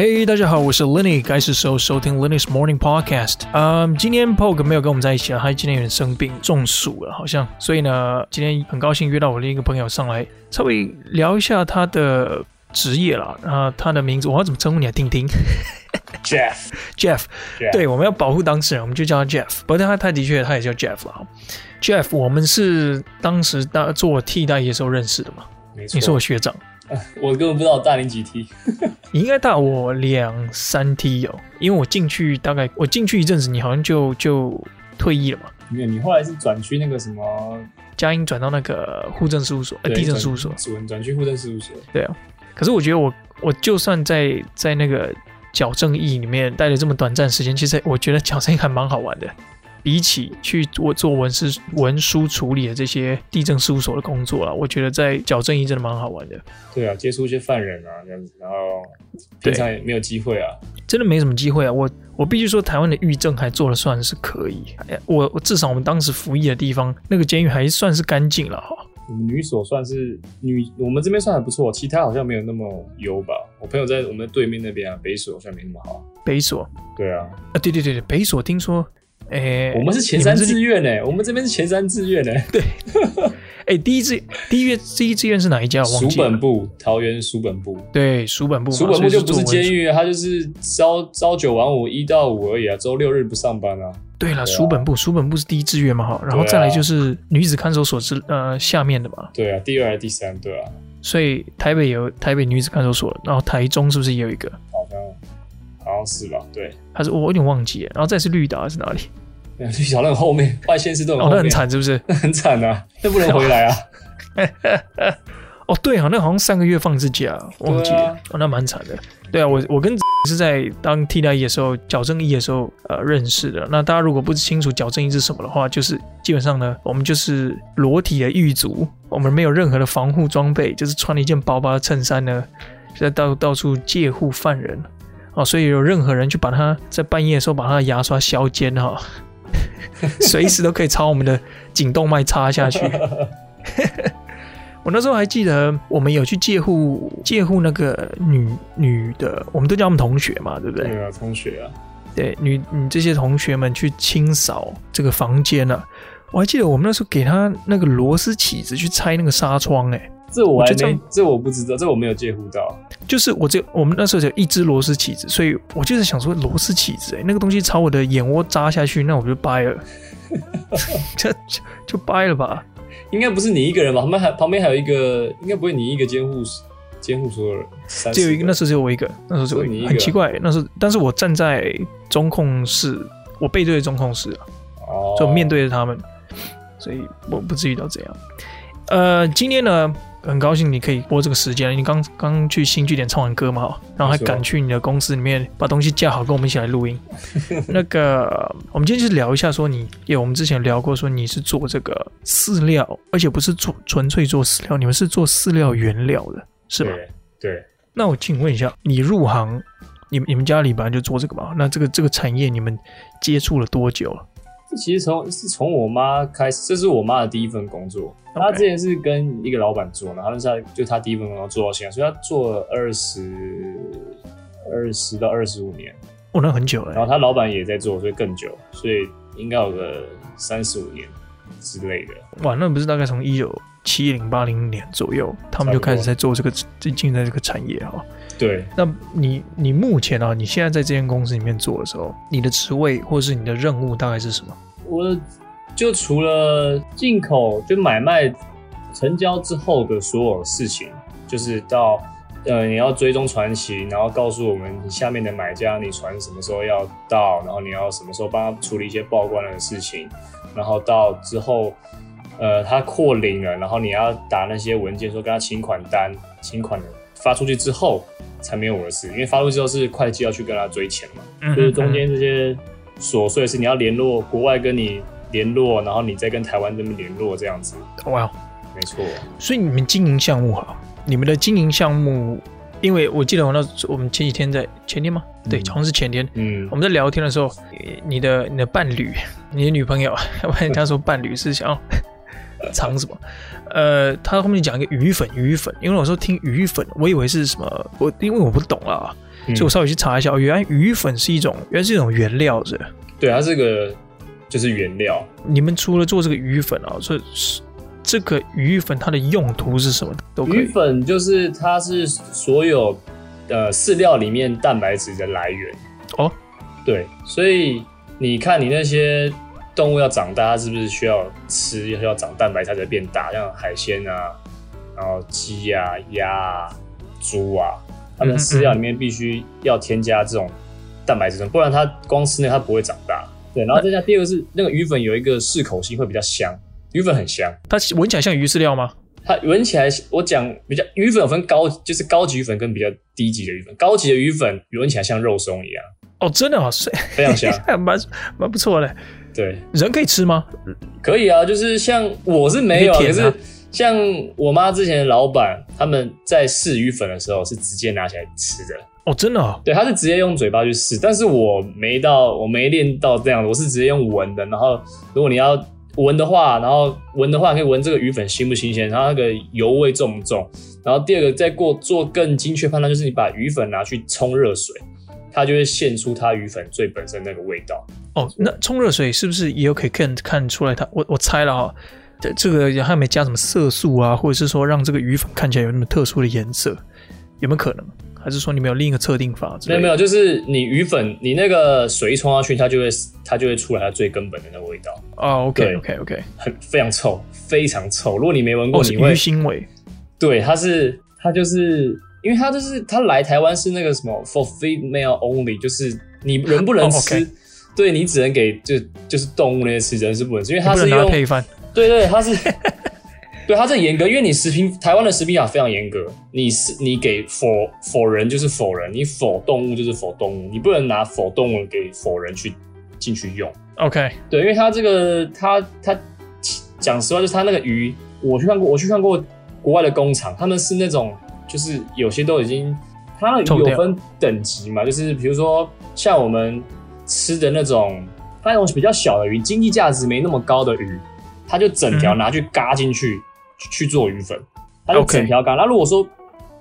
嘿，大家好，我是 Lenny，该是时候收听 Lenny's Morning Podcast。嗯，今天 Poke 没有跟我们在一起啊，他今天有点生病，中暑了好像，所以呢，今天很高兴约到我另一个朋友上来，稍微聊一下他的职业啦。啊，他的名字我要怎么称呼你啊听听？Jeff，Jeff，对，我们要保护当事人，我们就叫他 Jeff。不过他他的确他也叫 Jeff 了。Jeff，我们是当时当做替代役的时候认识的嘛？没错，你是我学长。我根本不知道我大你几梯，你应该大我两三梯哦，因为我进去大概我进去一阵子，你好像就就退役了嘛。没有，你后来是转去那个什么佳音，转到那个户政事务所，呃，地震事务所，转转去户政事务所。对啊，可是我觉得我我就算在在那个矫正役里面待了这么短暂时间，其实我觉得矫正役还蛮好玩的。比起去做做文事文书处理的这些地政事务所的工作啊，我觉得在矫正役真的蛮好玩的。对啊，接触一些犯人啊这样子，然后平常也没有机会啊，真的没什么机会啊。我我必须说，台湾的狱政还做的算是可以。我我至少我们当时服役的地方，那个监狱还算是干净了哈。我们女所算是女，我们这边算还不错，其他好像没有那么优吧。我朋友在我们的对面那边啊，北所好像没那么好。北所？对啊。啊，对对对对，北所听说。哎、欸，我们是前三志愿呢，我们这边是前三志愿呢。对，哎、欸，第一志第一愿第一志愿是哪一家？署本部，桃园署本部。对，署本部，署本部就不是监狱，它就是朝朝九晚五，一到五而已啊，周六日不上班啊。对了，署本部，书本部是第一志愿嘛，哈，然后再来就是女子看守所之呃下面的嘛。对啊，第二还是第三？对啊。所以台北有台北女子看守所，然后台中是不是也有一个？好像是吧，对，还是我有点忘记了，然后再是绿岛还是哪里？绿岛那个后面，外县市都很后面，哦，那很惨是不是？很惨啊，那不能回来啊。哦，对啊，那好像三个月放一次假，忘记了，啊、哦，那蛮惨的。对啊，我我跟是在当替代役的时候，矫正役的时候呃认识的。那大家如果不清楚矫正役是什么的话，就是基本上呢，我们就是裸体的狱卒，我们没有任何的防护装备，就是穿了一件薄薄的衬衫呢，在到到处借护犯人。哦，所以有任何人去把他在半夜的时候把他的牙刷削尖哈，随时都可以朝我们的颈动脉插下去。我那时候还记得，我们有去借护借护那个女女的，我们都叫他们同学嘛，对不对？对啊，同学啊。对，女你这些同学们去清扫这个房间啊。我还记得我们那时候给他那个螺丝起子去拆那个纱窗，哎。这我还没，这我不知道，这我没有借护照。就是我这我们那时候只有一只螺丝起子，所以我就是想说螺丝起子，哎，那个东西朝我的眼窝扎下去，那我就掰了，就就就掰了吧。应该不是你一个人吧？旁边还旁边还有一个，应该不会你一个监护监护所有人，只有一个，那时候只有我一个，那时候只有你一个，很奇怪，那时候但是我站在中控室，我背对着中控室就面对着他们，所以我不至于到这样。呃，今天呢？很高兴你可以播这个时间，你刚刚去新据点唱完歌嘛，然后还赶去你的公司里面把东西架好，跟我们一起来录音。那个，我们今天就是聊一下，说你，因为我们之前聊过，说你是做这个饲料，而且不是做纯粹做饲料，你们是做饲料原料的，是吧？对。对。那我请问一下，你入行，你你们家里本来就做这个嘛？那这个这个产业你们接触了多久了？其实从是从我妈开始，这是我妈的第一份工作。她之前是跟一个老板做，然后那时候就她第一份工作做到现在，所以她做了二十二十到二十五年。哦，那很久了。然后她老板也在做，所以更久，所以应该有个三十五年之类的。哇，那不是大概从一九七零八零年左右，他们就开始在做这个最近的这个产业哈。对，那你你目前啊，你现在在这间公司里面做的时候，你的职位或是你的任务大概是什么？我就除了进口，就买卖、成交之后的所有事情，就是到呃你要追踪传奇，然后告诉我们你下面的买家，你船什么时候要到，然后你要什么时候帮他处理一些报关的事情，然后到之后呃他扩领了，然后你要打那些文件，说跟他请款单，请款发出去之后。才没有我的事，因为发出去之后是会计要去跟他追钱嘛，嗯、就是中间这些琐碎的事，你要联络国外跟你联络，然后你再跟台湾这边联络这样子。哇，没错。所以你们经营项目哈，你们的经营项目，因为我记得我那我们前几天在前天吗？嗯、对，好像是前天。嗯，我们在聊天的时候，你的你的伴侣，你的女朋友，他说伴侣是想要。藏什么？呃，他后面讲一个鱼粉，鱼粉，因为我说听鱼粉，我以为是什么，我因为我不懂啊，所以我稍微去查一下，哦，原来鱼粉是一种，原来是一种原料是。对，它这个就是原料。你们除了做这个鱼粉啊，所以这个鱼粉它的用途是什么？都可以。鱼粉就是它是所有呃饲料里面蛋白质的来源。哦，对，所以你看你那些动物要长大，它是不是需要吃，要长蛋白才能变大？像海鲜啊，然后鸡啊、鸭啊、猪啊，它们饲料里面必须要添加这种。蛋白质，不然它光吃那它不会长大。对，然后再加第二个是那个鱼粉有一个适口性会比较香，鱼粉很香。它闻起来像鱼饲料吗？它闻起来，我讲比较鱼粉有分高，就是高级鱼粉跟比较低级的鱼粉。高级的鱼粉闻起来像肉松一样。哦，真的啊，非常香，蛮蛮不错的。对，人可以吃吗？可以啊，就是像我是没有，可是像我妈之前的老板他们在试鱼粉的时候是直接拿起来吃的。哦，真的啊？对，他是直接用嘴巴去试，但是我没到，我没练到这样，我是直接用闻的。然后，如果你要闻的话，然后闻的话，可以闻这个鱼粉新不新鲜，然后那个油味重不重。然后第二个，再过做更精确判断，就是你把鱼粉拿去冲热水，它就会现出它鱼粉最本身那个味道。哦，那冲热水是不是也有可以看看出来它？我我猜了哈，这这个还有没加什么色素啊，或者是说让这个鱼粉看起来有那么特殊的颜色，有没有可能？还是说你们有另一个测定法？没有没有，就是你鱼粉，你那个水一冲下去，它就会它就会出来它最根本的那个味道。哦，OK OK OK，很非常臭，非常臭。如果你没闻过，你会鱼腥味。对，它是它就是因为他就是他来台湾是那个什么 for female only，就是你人不能吃，对你只能给就就是动物那些吃，人是不能吃，因为他是用配饭。对对，他是。对，他这严格，因为你食品台湾的食品法非常严格，你是你给否否人就是否人，你否动物就是否动物，你不能拿否动物给否人去进去用。OK，对，因为它这个它它讲实话，就是它那个鱼，我去看过，我去看过国外的工厂，他们是那种就是有些都已经，它鱼有分等级嘛，就是比如说像我们吃的那种，它那种比较小的鱼，经济价值没那么高的鱼，它就整条拿去嘎进去。嗯去做鱼粉，它就整条嘎。那如果说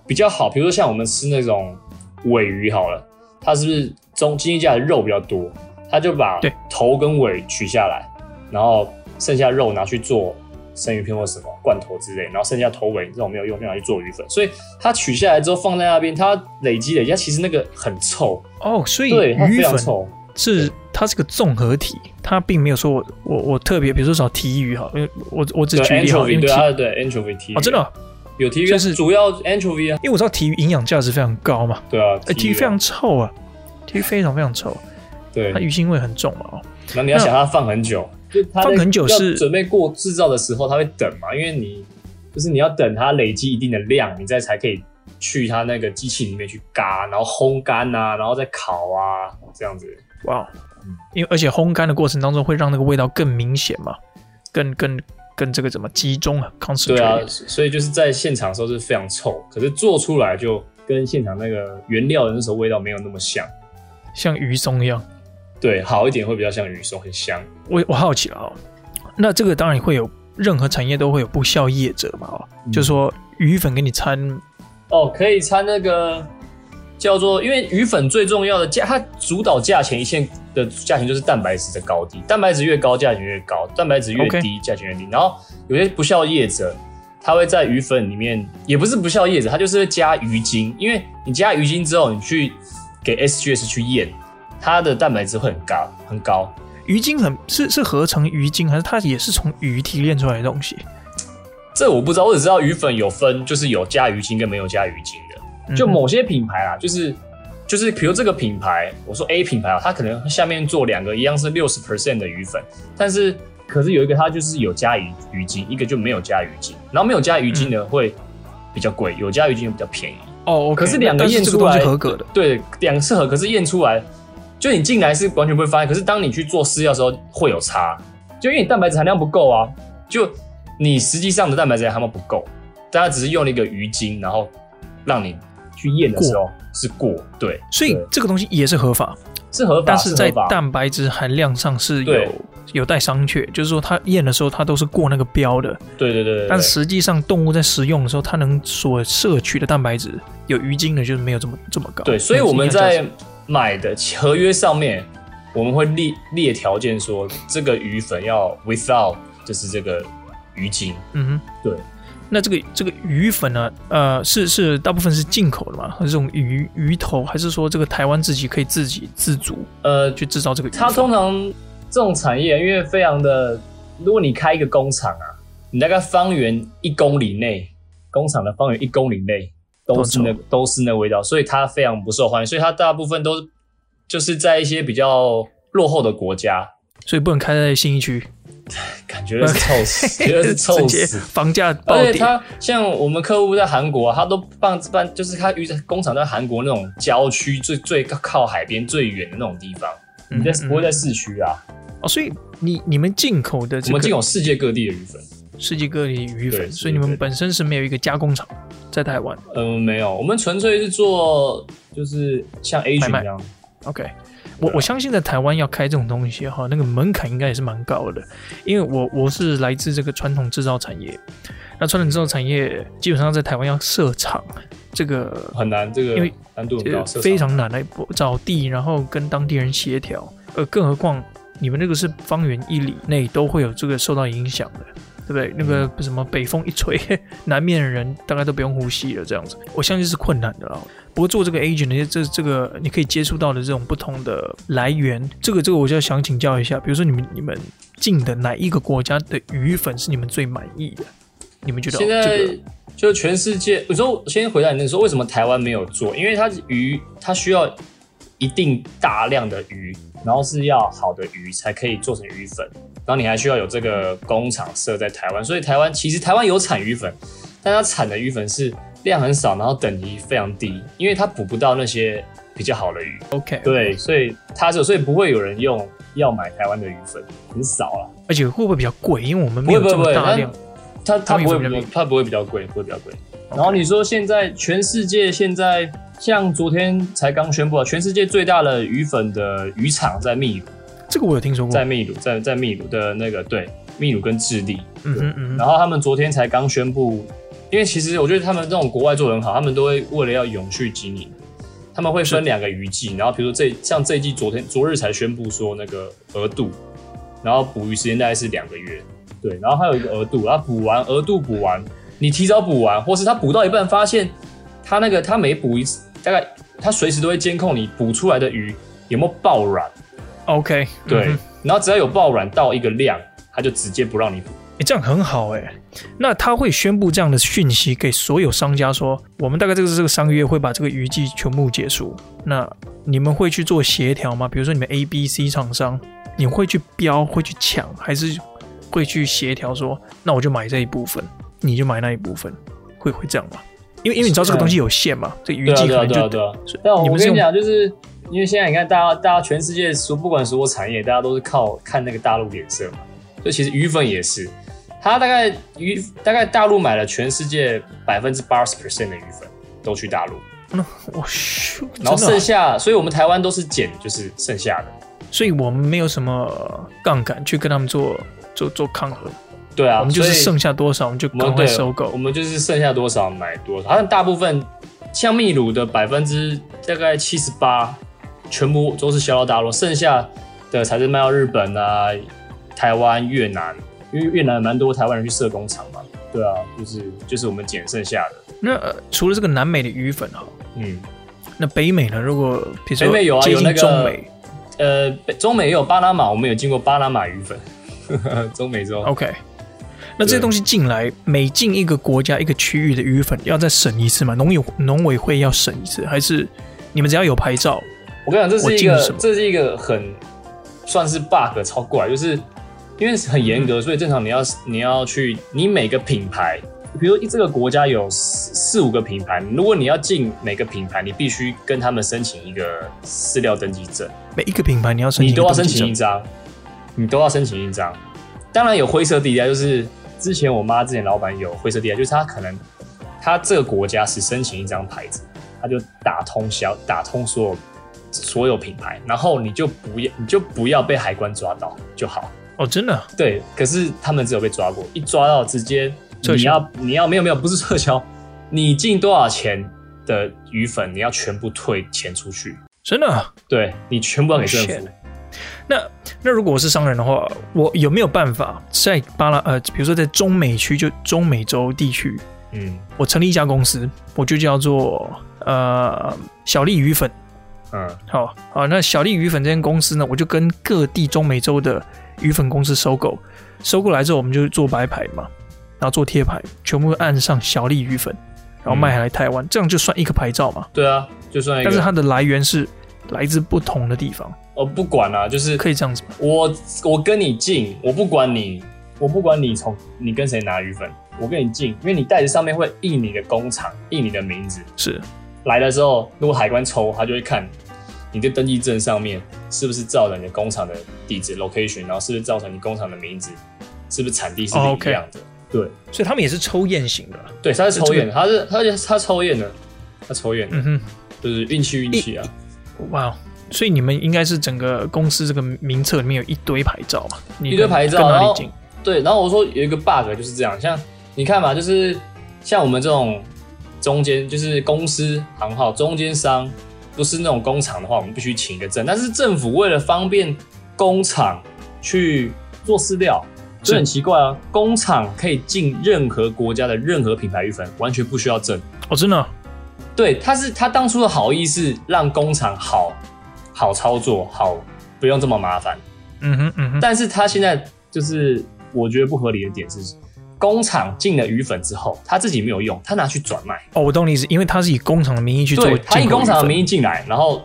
比较好，比如说像我们吃那种尾鱼好了，它是不是中经济价值肉比较多？它就把头跟尾取下来，然后剩下肉拿去做生鱼片或什么罐头之类，然后剩下头尾这种没有用，就拿去做鱼粉。所以它取下来之后放在那边，它累积累积，其实那个很臭哦。所以对，鱼粉臭是它是个综合体。它并没有说我我我特别，比如说找提鱼哈，因为我我只举例好，因为对对 anchovy 提鱼哦，真的有提鱼，就是主要 anchovy 啊，因为我知道提鱼营养价值非常高嘛，对啊，哎，提鱼非常臭啊，提鱼非常非常臭，对，它鱼腥味很重嘛哦，那你要想它放很久，就放很久是准备过制造的时候，它会等嘛，因为你就是你要等它累积一定的量，你再才可以去它那个机器里面去嘎，然后烘干啊，然后再烤啊，这样子，哇。因为而且烘干的过程当中会让那个味道更明显嘛，更更更这个怎么集中啊？对啊，所以就是在现场的时候是非常臭，可是做出来就跟现场那个原料的那时候味道没有那么像，像鱼松一样。对，好一点会比较像鱼松，很香。我我好奇了哦，那这个当然会有任何产业都会有不肖业者嘛哦，嗯、就是说鱼粉给你掺哦，可以掺那个。叫做，因为鱼粉最重要的价，它主导价钱一线的价钱就是蛋白质的高低，蛋白质越高，价钱越高；蛋白质越低，价.钱越低。然后有些不肖业者，他会在鱼粉里面，也不是不肖业者，他就是会加鱼精，因为你加鱼精之后，你去给 SGS 去验，它的蛋白质会很高很高。鱼精很是是合成鱼精，还是它也是从鱼提炼出来的东西？这我不知道，我只知道鱼粉有分，就是有加鱼精跟没有加鱼精的。就某些品牌啊，就是就是，比如这个品牌，我说 A 品牌啊，它可能下面做两个一样是六十 percent 的鱼粉，但是可是有一个它就是有加鱼鱼精，一个就没有加鱼精，然后没有加鱼精的会比较贵，有加鱼精就比较便宜。哦，可是两个验出来是合格的，对，两个是合，可是验出来就你进来是完全不会发现，可是当你去做饲料的时候会有差，就因为你蛋白质含量不够啊，就你实际上的蛋白质含量不够，大家只是用了一个鱼精，然后让你。去验的时候是过，对，所以这个东西也是合法，是合法，但是在蛋白质含量上是有有待商榷，就是说它验的时候它都是过那个标的。对对对，对，对。但实际上动物在食用的时候，它能所摄取的蛋白质有鱼精的，就是没有这么这么高。对，所以我们在买的合约上面，我们会列列条件说，这个鱼粉要 without 就是这个鱼精。嗯哼，对。那这个这个鱼粉呢？呃，是是大部分是进口的嘛？这种鱼鱼头？还是说这个台湾自己可以自给自足？呃，去制造这个鱼粉？它通常这种产业，因为非常的，如果你开一个工厂啊，你大概方圆一公里内，工厂的方圆一公里内都是那都是那味道，所以它非常不受欢迎。所以它大部分都就是在一些比较落后的国家，所以不能开在新一区。感觉是臭死，觉得是臭死，房价暴跌。他像我们客户在韩国啊，他都办办，就是他鱼工厂在韩国那种郊区，最最靠海边最远的那种地方，你在不会在市区啊。哦，所以你你们进口的，我们进口世界各地的鱼粉，世界各地鱼粉，所以你们本身是没有一个加工厂在台湾。嗯，没有，我们纯粹是做就是像 Asian 一样。OK。我我相信在台湾要开这种东西哈，那个门槛应该也是蛮高的，因为我我是来自这个传统制造产业，那传统制造产业基本上在台湾要设厂，这个很难，这个因为难度很高，非常难来找地，然后跟当地人协调，呃，更何况你们那个是方圆一里内都会有这个受到影响的。对不对？那个什么北风一吹，南面的人大概都不用呼吸了，这样子，我相信是困难的了。不过做这个 agent 的这这个你可以接触到的这种不同的来源，这个这个我就要想请教一下，比如说你们你们进的哪一个国家的鱼粉是你们最满意的？你们觉得、这个、现在就全世界，有时候先回答你那个说为什么台湾没有做？因为它鱼它需要一定大量的鱼，然后是要好的鱼才可以做成鱼粉。然后你还需要有这个工厂设在台湾，所以台湾其实台湾有产鱼粉，但它产的鱼粉是量很少，然后等级非常低，因为它捕不到那些比较好的鱼。OK，对，所以它就所以不会有人用要买台湾的鱼粉，很少了。而且会不会比较贵？因为我们没有这么大量，它它不会比较它不会比较贵，不会比较贵。然后你说现在全世界现在像昨天才刚宣布啊，全世界最大的鱼粉的渔场在秘鲁。这个我有听说过，在秘鲁，在在秘鲁的那个对，秘鲁跟智利，嗯嗯嗯，然后他们昨天才刚宣布，因为其实我觉得他们这种国外做的很好，他们都会为了要永续经营，他们会分两个渔季，然后比如说这像这一季昨天昨日才宣布说那个额度，然后捕鱼时间大概是两个月，对，然后还有一个额度，然后补完额度补完，你提早补完，或是他补到一半发现他那个他每补一次，大概他随时都会监控你补出来的鱼有没有爆卵。OK，对、嗯，然后只要有爆卵到一个量，他就直接不让你补。哎，这样很好哎。那他会宣布这样的讯息给所有商家说，我们大概这个这个商月会把这个渔季全部结束。那你们会去做协调吗？比如说你们 A、B、C 厂商，你会去标，会去抢，还是会去协调说，那我就买这一部分，你就买那一部分，会会这样吗？因为因为你知道这个东西有限嘛，这渔季可能就。对啊对啊对啊。但我跟你讲，就是。因为现在你看，大家大家全世界说，不管所有产业，大家都是靠看那个大陆脸色嘛。所以其实鱼粉也是，它大概鱼大概大陆买了全世界百分之八十 percent 的鱼粉都去大陆。那我去，然后剩下，所以我们台湾都是捡，就是剩下的。所以我们没有什么杠杆去跟他们做做做抗衡。对啊，我们就是剩下多少我们就赶快收购。我们就是剩下多少买多少。好像大部分像秘鲁的百分之大概七十八。全部都是销到大陆，剩下的才是卖到日本啊、台湾、越南，因为越南蛮多台湾人去设工厂嘛。对啊，就是就是我们捡剩下的。那、呃、除了这个南美的鱼粉哈，嗯，那北美呢？如果比如说北美有啊，有那个中美，呃，中美也有巴拿马，我们有进过巴拿马鱼粉，中美洲。OK，那这些东西进来，每进一个国家一个区域的鱼粉要再审一次吗？农友农委会要审一次，还是你们只要有牌照？我跟你讲，这是一个，这是一个很算是 bug 超过来，就是因为很严格，所以正常你要你要去，你每个品牌，比如这个国家有四四五个品牌，如果你要进每个品牌，你必须跟他们申请一个饲料登记证。每一个品牌你要申请，你都要申请一张，你都要申请一张。当然有灰色地带，就是之前我妈之前老板有灰色地带，就是他可能他这个国家是申请一张牌子，他就打通销，打通所有。所有品牌，然后你就不要，你就不要被海关抓到就好。哦，真的？对，可是他们只有被抓过，一抓到直接你要你要没有没有不是撤销，你进多少钱的鱼粉，你要全部退钱出去，真的？对，你全部要给政府。Oh, 那那如果我是商人的话，我有没有办法在巴拉呃，比如说在中美区就中美洲地区，嗯，我成立一家公司，我就叫做呃小丽鱼粉。嗯，好好，那小丽鱼粉这间公司呢，我就跟各地中美洲的鱼粉公司收购，收购来之后，我们就做白牌嘛，然后做贴牌，全部按上小丽鱼粉，然后卖来台湾，嗯，这样就算一个牌照嘛。对啊，就算一个。但是它的来源是来自不同的地方。哦，不管啊，就是可以这样子。我我跟你进，我不管你，我不管你从你跟谁拿鱼粉，我跟你进，因为你袋子上面会印你的工厂，印你的名字，是。来的时候，如果海关抽，他就会看你的登记证上面是不是照着你的工厂的地址 location，然后是不是照成你工厂的名字，是不是产地是不是一样的。Oh. 对，所以他们也是抽验型的。对，他是抽验，他是他是他抽验的，他抽验。嗯哼，就是运气运气啊。哇所以你们应该是整个公司这个名册里面有一堆牌照嘛？一堆牌照，然后对，然后我说有一个 bug 就是这样，像你看嘛，就是像我们这种。中间就是公司行号，中间商不是那种工厂的话，我们必须请一个证。但是政府为了方便工厂去做饲料，这很奇怪啊。工厂可以进任何国家的任何品牌鱼粉，完全不需要证。哦，真的？对，他是他当初的好意是让工厂好好操作，好不用这么麻烦。嗯哼嗯哼。但是他现在就是我觉得不合理的点是。工厂进了鱼粉之后，他自己没有用，他拿去转卖。哦，我懂你意思，因为他是以工厂的名义去做，对，他以工厂的名义进来，然后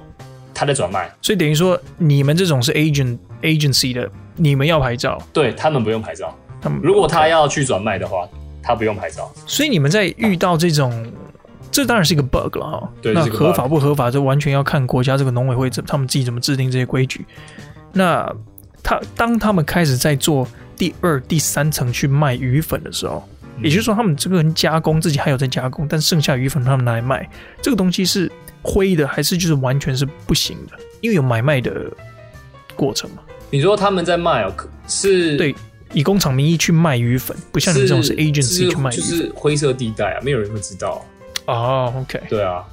他在转卖，所以等于说你们这种是 agent agency 的，你们要牌照，对他们不用牌照。他们如果他要去转卖的话，他不用牌照。所以你们在遇到这种，啊、这当然是一个 bug 了哈。对，那合法不合法，就完全要看国家这个农委会怎他们自己怎么制定这些规矩。那他当他们开始在做第二、第三层去卖鱼粉的时候。也就是说，他们这个人加工自己还有在加工，但剩下鱼粉他们拿来卖，这个东西是灰的，还是就是完全是不行的？因为有买卖的过程嘛。你说他们在卖哦，是对以工厂名义去卖鱼粉，不像你这种是 agency 去卖鱼粉，就是灰色地带啊，没有人会知道。哦，OK，对啊，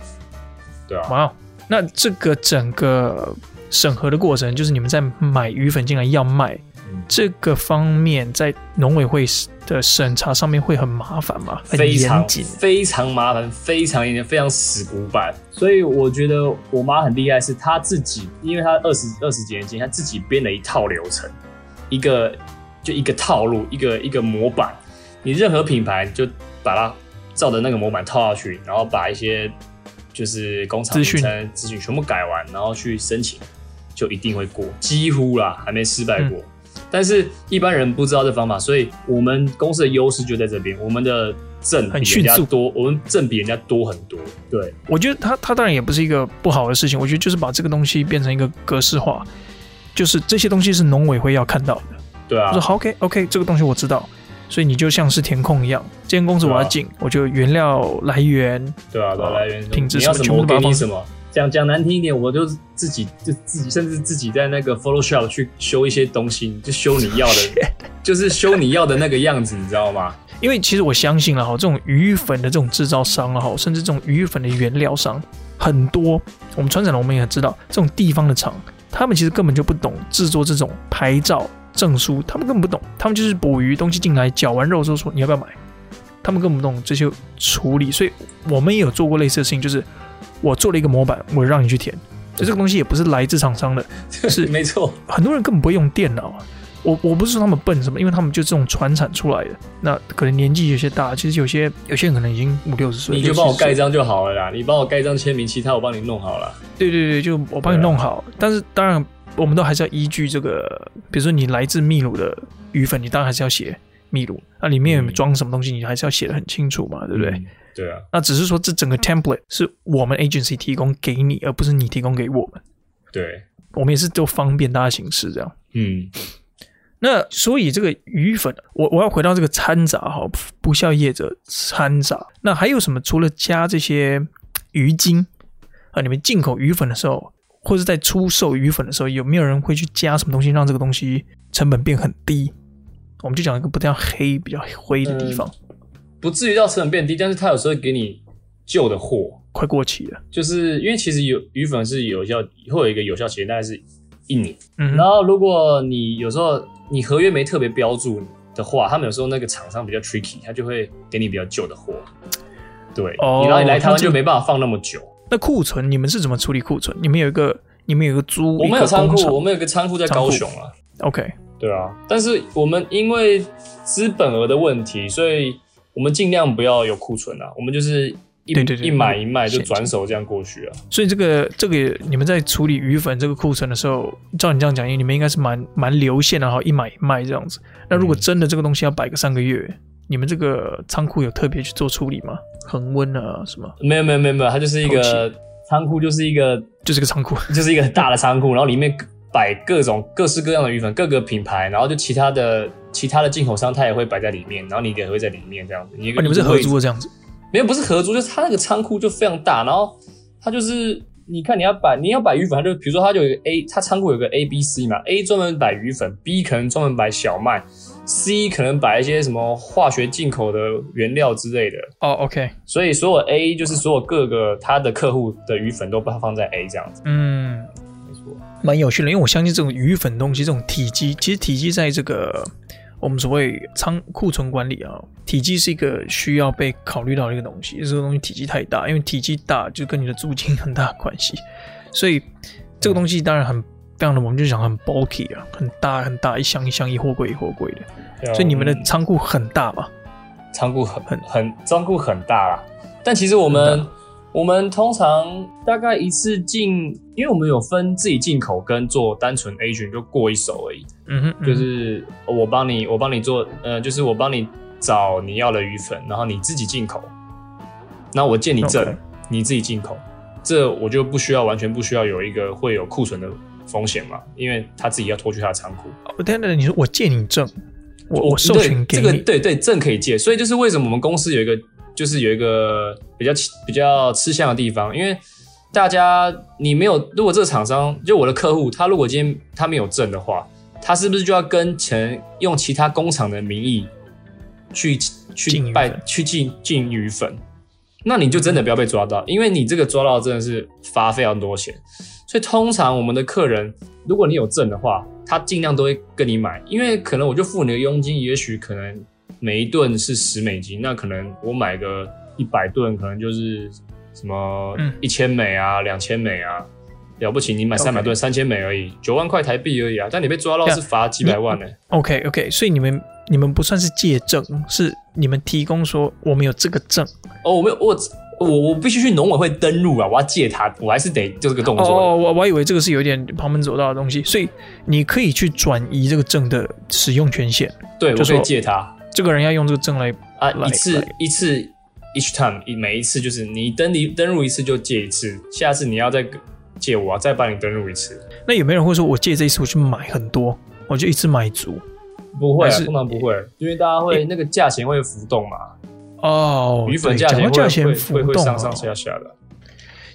对啊。哇，那这个整个审核的过程，就是你们在买鱼粉进来要卖。这个方面在农委会的审查上面会很麻烦吗？非常紧，非常麻烦，非常严谨，非常死古板。所以我觉得我妈很厉害，是她自己，因为她二十二十几年前，她自己编了一套流程，一个就一个套路，一个一个模板。你任何品牌就把它照着那个模板套下去，然后把一些就是工厂资讯资讯全部改完，然后去申请，就一定会过，几乎啦，还没失败过。嗯但是一般人不知道这方法，所以我们公司的优势就在这边，我们的证很迅速多，我们证比人家多很多。对，我觉得他他当然也不是一个不好的事情，我觉得就是把这个东西变成一个格式化，就是这些东西是农委会要看到的。对啊，我说好，OK OK，这个东西我知道，所以你就像是填空一样，这间公司我要进，啊、我就原料来源，对啊，来源品质什么，全部给你什么。讲讲难听一点，我就自己就自己，甚至自己在那个 Photoshop 去修一些东西，就修你要的，就是修你要的那个样子，你知道吗？因为其实我相信了哈，这种鱼粉的这种制造商啊，哈，甚至这种鱼粉的原料商很多，我们传产的我们也知道，这种地方的厂，他们其实根本就不懂制作这种牌照证书，他们根本不懂，他们就是捕鱼东西进来，绞完肉之后说你要不要买，他们根本不懂这些处理，所以我们也有做过类似的事情，就是。我做了一个模板，我让你去填。就这个东西也不是来自厂商的，是没错。很多人根本不会用电脑。我我不是说他们笨什么，因为他们就这种传产出来的。那可能年纪有些大，其实有些有些人可能已经五六十岁。你就帮我盖章就好了啦，你帮我盖章签名，其他我帮你弄好了。对对对，就我帮你弄好。啊、但是当然，我们都还是要依据这个，比如说你来自秘鲁的鱼粉，你当然还是要写秘鲁。那里面装什么东西，你还是要写的很清楚嘛，对不对？嗯对啊，那只是说这整个 template 是我们 agency 提供给你，而不是你提供给我们。对，我们也是都方便大家行事这样。嗯，那所以这个鱼粉，我我要回到这个掺杂哈，不孝业者掺杂。那还有什么？除了加这些鱼精啊，你们进口鱼粉的时候或者在出售鱼粉的时候，有没有人会去加什么东西，让这个东西成本变很低？我们就讲一个不太黑、比较灰的地方，嗯、不至于到成本变低，但是它有时候给你旧的货快过期了，就是因为其实有鱼粉是有效，会有一个有效期大概是一年。嗯，然后如果你有时候你合约没特别标注的话，他们有时候那个厂商比较 tricky，他就会给你比较旧的货。对，哦、然后你来台湾就没办法放那么久。那库存你们是怎么处理库存？你们有一个，你们有一个租，我们有仓库，我们有个仓库在高雄啊。OK，对啊，但是我们因为资本额的问题，所以我们尽量不要有库存啊。我们就是一对对对一买一卖就转手这样过去啊。所以这个这个你们在处理鱼粉这个库存的时候，照你这样讲，因为你们应该是蛮蛮流线的，然后一买一卖这样子。那如果真的这个东西要摆个三个月？嗯你们这个仓库有特别去做处理吗？恒温啊什么？没有没有没有没有，它就是一个仓库，就是一个就是个仓库，就是一个很大的仓库，然后里面摆各种各式各样的鱼粉，各个品牌，然后就其他的其他的进口商他也会摆在里面，然后你也会在里面这样子。你、啊、你们是合租的这样子？没有，不是合租，就是它那个仓库就非常大，然后它就是你看你要摆你要摆鱼粉，它就比如说它就有一个 A，它仓库有个 A B C 嘛，A 专门摆鱼粉，B 可能专门摆小麦。C 可能摆一些什么化学进口的原料之类的哦、oh,，OK，所以所有 A 就是所有各个他的客户的鱼粉都把它放在 A 这样子。嗯，没错，蛮有趣的，因为我相信这种鱼粉东西，这种体积，其实体积在这个我们所谓仓库存管理啊，体积是一个需要被考虑到的一个东西。这个东西体积太大，因为体积大就跟你的租金很大关系，所以这个东西当然很。这样的我们就讲很 bulky 啊，很大很大，一箱一箱，一货柜一货柜的。嗯、所以你们的仓库很大吧？仓库很很很仓库很大啦。但其实我们我们通常大概一次进，因为我们有分自己进口跟做单纯 agent 就过一手而已。嗯哼，嗯哼，就是我帮你我帮你做，呃，就是我帮你找你要的鱼粉，然后你自己进口，那我借你证.你自己进口，这我就不需要完全不需要有一个会有库存的。风险嘛，因为他自己要拖去他的仓库。我等等，你说我借你证，我我授权给你，这个对对证可以借，所以就是为什么我们公司有一个就是有一个比较比较吃香的地方，因为大家你没有，如果这个厂商就我的客户，他如果今天他没有证的话，他是不是就要跟前用其他工厂的名义去去拜去进进鱼粉？那你就真的不要被抓到，因为你这个抓到真的是罚非常多钱。所以通常我们的客人，如果你有证的话，他尽量都会跟你买，因为可能我就付你的佣金，也许可能每一吨是十美金，那可能我买个一百吨，可能就是什么一千美啊，两千美啊，了不起你买三百吨三千美而已，九万块台币而已啊，但你被抓到是罚几百万呢、欸。OK OK，所以你们你们不算是借证，是你们提供说我们有这个证哦，我没有我。我我必须去农委会登录啊！我要借他，我还是得就这个动作。哦，我我还以为这个是有点旁门左道的东西，所以你可以去转移这个证的使用权限。对，我可以借他。这个人要用这个证来啊，来一次一次 each time，每一次就是你登你登录一次就借一次，下次你要再借我，再帮你登录一次。那有没有人会说我借这一次我去买很多，我就一次买足？不会啊，通常不会，因为大家会那个价钱会浮动嘛。哦，鱼粉价钱会价钱浮动，会上上下下的。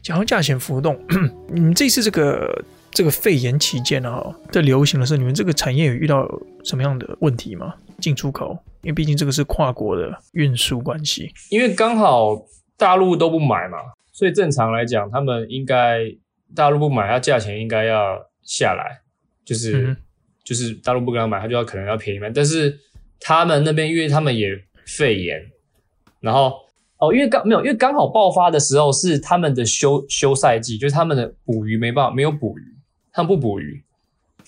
讲到价钱浮动，你们这次这个这个肺炎期间啊，在流行的时候，你们这个产业有遇到什么样的问题吗？进出口，因为毕竟这个是跨国的运输关系。因为刚好大陆都不买嘛，所以正常来讲，他们应该大陆不买，它价钱应该要下来，就是、嗯、就是大陆不跟他买，他就要可能要便宜卖。但是他们那边，因为他们也肺炎。然后哦，因为刚没有，因为刚好爆发的时候是他们的休休赛季，就是他们的捕鱼没办法，没有捕鱼，他们不捕鱼，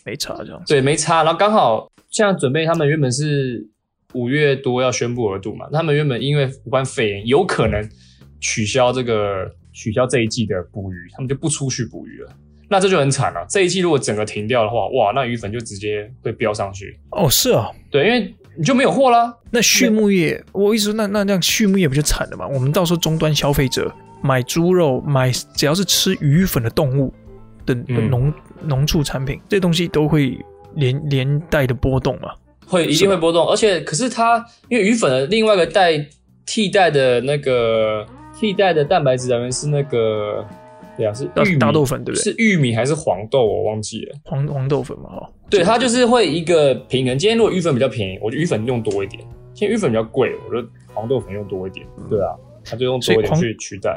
没差这样。对，没差。然后刚好现在准备，他们原本是五月多要宣布额度嘛，他们原本因为武汉肺炎有可能取消这个取消这一季的捕鱼，他们就不出去捕鱼了。那这就很惨了。这一季如果整个停掉的话，哇，那鱼粉就直接会飙上去。哦，是啊，对，因为。你就没有货啦。那畜牧业，我意思说，那那那样畜牧业不就惨了吗？我们到时候终端消费者买猪肉，买只要是吃鱼粉的动物的农农畜产品，这东西都会连连带的波动嘛？会，一定会波动。而且，可是它因为鱼粉的另外一个代替代的那个替代的蛋白质来源是那个对啊，是大豆粉对不对？是玉米还是黄豆？我忘记了。黄黄豆粉嘛，哈。对，它就是会一个平衡。今天如果鱼粉比较便宜，我觉得鱼粉用多一点；今天鱼粉比较贵，我觉得黄豆粉用多一点。对啊，它就用多一点去取代。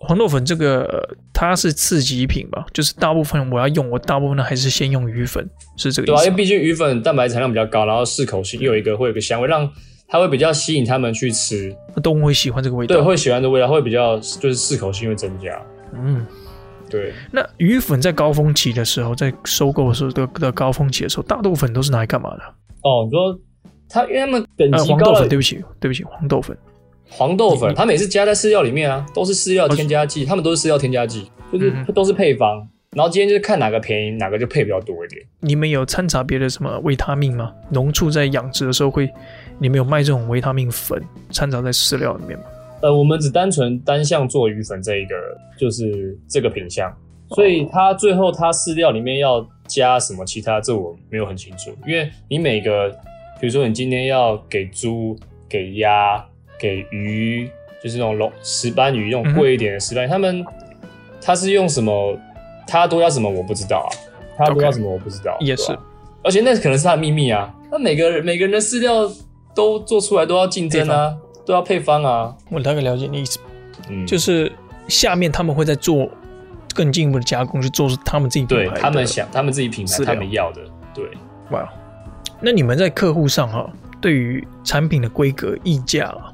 黄豆粉这个它是次级品吧？就是大部分我要用，我大部分呢还是先用鱼粉，是这个意思。对啊，因为毕竟鱼粉蛋白质含量比较高，然后适口性又有一个会有一个香味，让它会比较吸引他们去吃。动物会喜欢这个味道，对，会喜欢这个味道，会比较就是适口性会增加。嗯。对，那鱼粉在高峰期的时候，在收购的时候的的高峰期的时候，大豆粉都是拿来干嘛的？哦，你说它，因为他们等级高、呃、黄豆粉，对不起，对不起，黄豆粉，黄豆粉，它每次加在饲料里面啊，都是饲料添加剂，他们都是饲料添加剂，就是、嗯、都是配方。然后今天就是看哪个便宜，哪个就配比较多一点。你们有掺杂别的什么维他命吗？农畜在养殖的时候会，你们有卖这种维他命粉掺杂在饲料里面吗？呃，我们只单纯单向做鱼粉这一个，就是这个品相。所以它最后它饲料里面要加什么其他，这我没有很清楚。因为你每个，比如说你今天要给猪、给鸭、给鱼，就是那种龙石斑鱼，那种贵一点的石斑鱼，他们他是用什么？他都要什么？我不知道啊。他都要什么？我不知道。也是，而且那可能是他的秘密啊。那每个人每个人的饲料都做出来都要竞争啊。都要配方啊！我大概了解你意思，嗯，就是下面他们会在做更进一步的加工，去做出他们自己，对他们想他们自己品牌，他们要的，对，哇，那你们在客户上哈，对于产品的规格、溢价啊，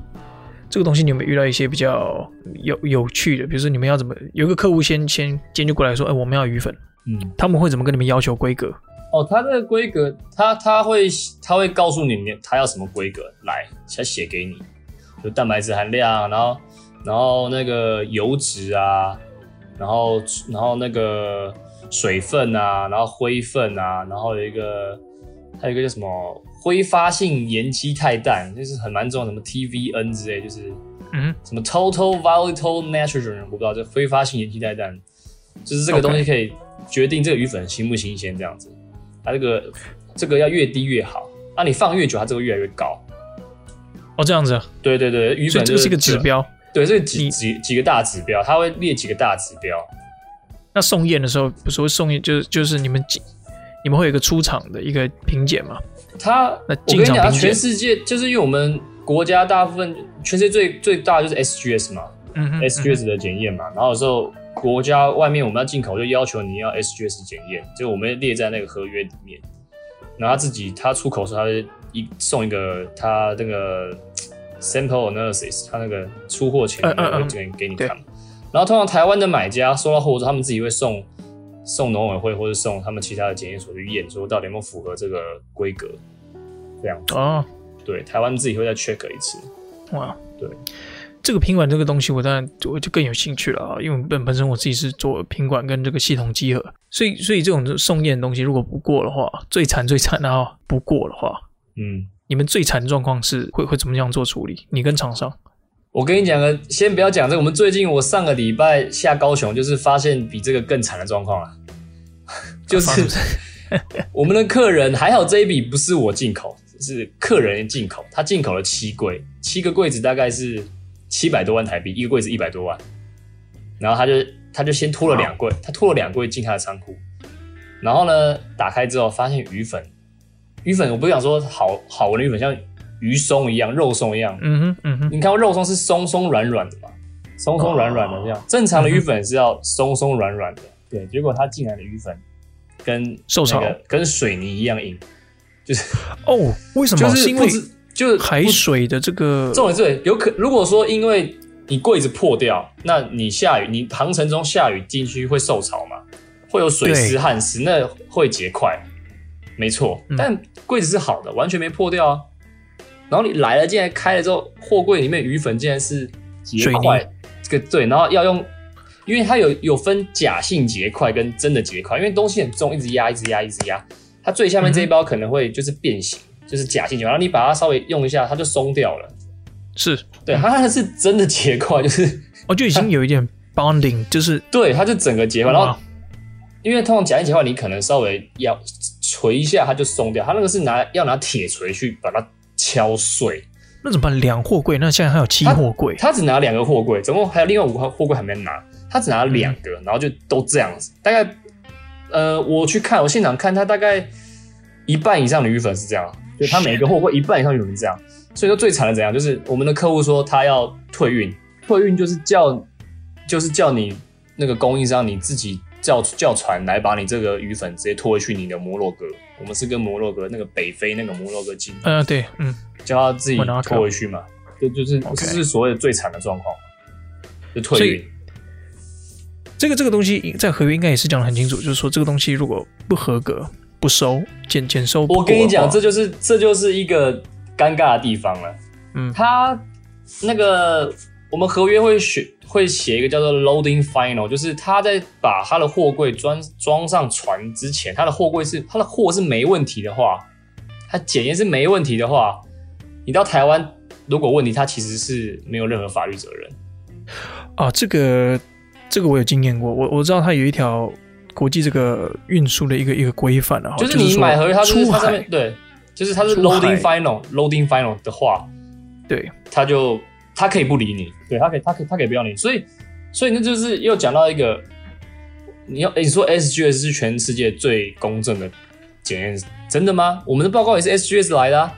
这个东西你有没有遇到一些比较有有趣的？比如说你们要怎么有一个客户先先今天就过来说，哎，我们要鱼粉，嗯，他们会怎么跟你们要求规格？哦，他这个规格，他他会他会告诉你们他要什么规格，来，先写给你。就蛋白质含量，然后，然后那个油脂啊，然后，然后那个水分啊，然后灰分啊，然后有一个，还有一个叫什么挥发性盐基肽氮，就是很蛮重要，什么 TVN 之类，就是嗯，什么 Total Volatile Nitrogen，我不知道这挥发性盐基肽氮，就是这个东西可以决定这个鱼粉新不新鲜这样子。它这个这个要越低越好，那你放越久，它这个越来越高。哦，这样子，对对对，鱼粉这个是一个指标，对，这个几几几个大指标，它会列几个大指标。那送验的时候，不是会送验，就是就是你们你们会有一个出厂的一个评检吗？它，那我跟你讲，全世界就是因为我们国家大部分，全世界最最大就是 SGS 嘛，嗯哼，SGS 的检验嘛，然后有时候国家外面我们要进口，就要求你要 SGS 检验，就我们列在那个合约里面，然后他自己他出口时候他是。一送一个他那个 sample analysis，他那个出货前会给给你看，嗯嗯嗯，然后通常台湾的买家收到货之后，他们自己会送送农委会或者送他们其他的检验所去验，说到底有没有符合这个规格，这样子哦。对，台湾自己会再 check 一次。哇，对，这个品管这个东西，我当然我就更有兴趣了啊，因为本本身我自己是做品管跟这个系统集合，所以所以这种送验的东西如果不过的话，最惨最惨的啊，不过的话。嗯，你们最惨的状况是会会怎么样做处理？你跟厂商，我跟你讲个，先不要讲这个。我们最近我上个礼拜下高雄，就是发现比这个更惨的状况了。就是我们的客人还好，这一笔不是我进口，是客人进口。他进口了七柜，七个柜子大概是七百多万台币，一个柜子一百多万。然后他就他就先拖了两柜，他拖了两柜进他的仓库。然后呢，打开之后发现鱼粉。鱼粉，我不是想说好好闻的鱼粉，像鱼松一样、肉松一样。嗯哼，嗯哼。你看过肉松是松松软软的嘛？松松软软的这样，正常的鱼粉是要松松软软的。对，结果它进来的鱼粉跟受潮，跟水泥一样硬，就是哦，为什么？就是因为就是海水的这个重点是有可，如果说因为你柜子破掉，那你下雨，你航程中下雨进去会受潮嘛？会有水湿、汗湿，那会结块。没错，但柜子是好的，完全没破掉啊。然后你来了，竟然开了之后，货柜里面鱼粉竟然是结块，这个对，然后要用，因为它有有分假性结块跟真的结块，因为东西很重，一直压，一直压，一直压，它最下面这一包可能会就是变形，嗯、就是假性结块，然后你把它稍微用一下，它就松掉了。是，对，它是真的结块，就是 哦，就已经有一点 bonding，就是对，它就整个结块，然后因为通常假性结块，你可能稍微要。锤一下它就松掉，它那个是拿要拿铁锤去把它敲碎。那怎么办？两货柜？那现在还有七货柜？他只拿两个货柜，总共还有另外五个货柜还没拿。他他只拿了两个，然后就都这样子。大概呃，我去看，我现场看，他大概一半以上的鱼粉是这样，就他每一个货柜一半以上鱼粉是这样。所以说最惨的怎样，就是我们的客户说他要退运，退运就是叫就是叫你那个供应商你自己叫叫船来把你这个鱼粉直接拖回去你的摩洛哥。我们是跟摩洛哥那个北非那个摩洛哥进，嗯，对，嗯，叫他自己拖回去嘛，这就是这是所谓的最惨的状况，就退运。这个这个东西在合约应该也是讲的很清楚，就是说这个东西如果不合格不收减减收，我跟你讲，这就是这就是一个。尴尬的地方了，嗯，他那个我们合约会写会写一个叫做 loading final，就是他在把他的货柜装装上船之前，他的货柜是他的货是没问题的话，他检验是没问题的话，你到台湾如果问题，他其实是没有任何法律责任。啊，这个这个我有经验过，我我知道他有一条国际这个运输的一个一个规范啊，就是你买合约，它就是它上面对。就是他是 loading final，loading final 的话，对，他就他可以不理你，对他可以，他可以，他可以不要你，所以，所以那就是又讲到一个，你要，欸、你说 SGS 是全世界最公正的检验，真的吗？我们的报告也是 SGS 来的，啊，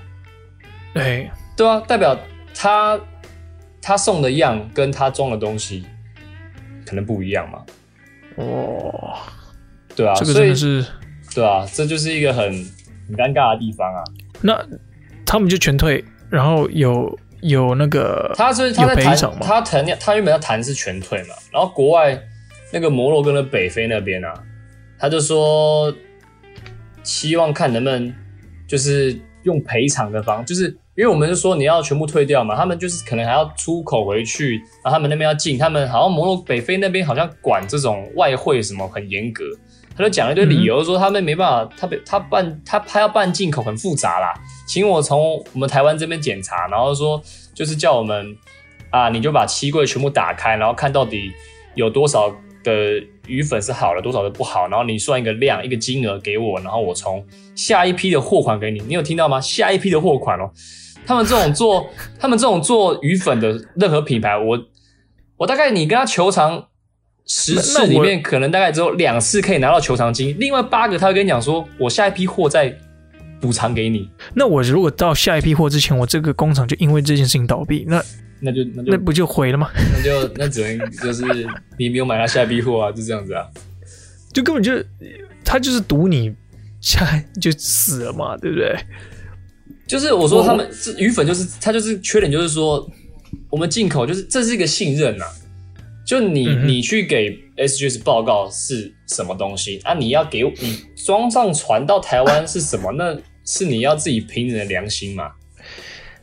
对，对啊，代表他他送的样跟他装的东西可能不一样嘛，哦，对啊，这个真的是，对啊，这就是一个很。很尴尬的地方啊，那他们就全退，然后有有那个他是他在谈，他谈他原本要谈是全退嘛，然后国外那个摩洛哥的北非那边啊，他就说希望看能不能就是用赔偿的方，就是因为我们就说你要全部退掉嘛，他们就是可能还要出口回去，然后他们那边要进，他们好像摩洛北非那边好像管这种外汇什么很严格。他就讲了一堆理由，说他们没办法，他他办他他要办进口很复杂啦，请我从我们台湾这边检查，然后说就是叫我们啊，你就把漆柜全部打开，然后看到底有多少的鱼粉是好了，多少的不好，然后你算一个量一个金额给我，然后我从下一批的货款给你，你有听到吗？下一批的货款哦，他们这种做他们这种做鱼粉的任何品牌，我我大概你跟他求偿。十次里面可能大概只有两次可以拿到求偿金，另外八个他会跟你讲说，我下一批货再补偿给你。那我如果到下一批货之前，我这个工厂就因为这件事情倒闭，那那就那就那不就毁了吗？那就那只能就是你没有买到下一批货啊，就这样子啊，就根本就他就是赌你下就死了嘛，对不对？就是我说他们这鱼粉就是他就是缺点，就是说我们进口就是这是一个信任呐、啊。就你，你去给 SGS 报告是什么东西啊？你要给你装上船到台湾是什么？那是你要自己凭你的良心嘛。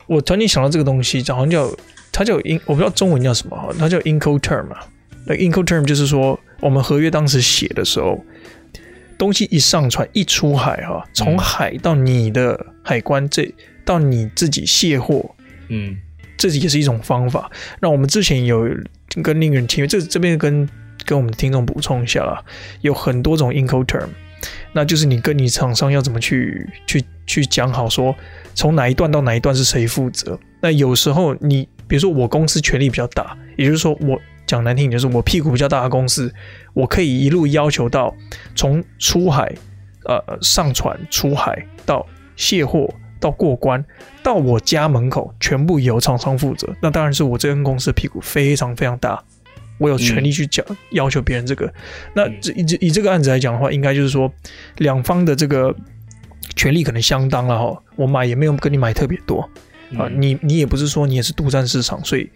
我突然想到这个东西，好像叫它叫 in，我不知道中文叫什么哈，它叫 Incoterm 嘛。那 Incoterm 就是说，我们合约当时写的时候，东西一上船一出海哈，从海到你的海关这到你自己卸货，嗯，这也是一种方法。那我们之前有。跟另一个人签约，这这边跟跟我们的听众补充一下啦，有很多种 Incoterm，那就是你跟你厂商要怎么去去去讲好说，从哪一段到哪一段是谁负责。那有时候你比如说我公司权力比较大，也就是说我讲难听点就是我屁股比较大的公司，我可以一路要求到从出海呃上船出海到卸货。到过关，到我家门口，全部由厂商负责。那当然是我这间公司的屁股非常非常大，我有权利去讲、嗯、要求别人这个。那这以以这个案子来讲的话，应该就是说两方的这个权利可能相当了哈。我买也没有跟你买特别多啊，你你也不是说你也是独占市场，所以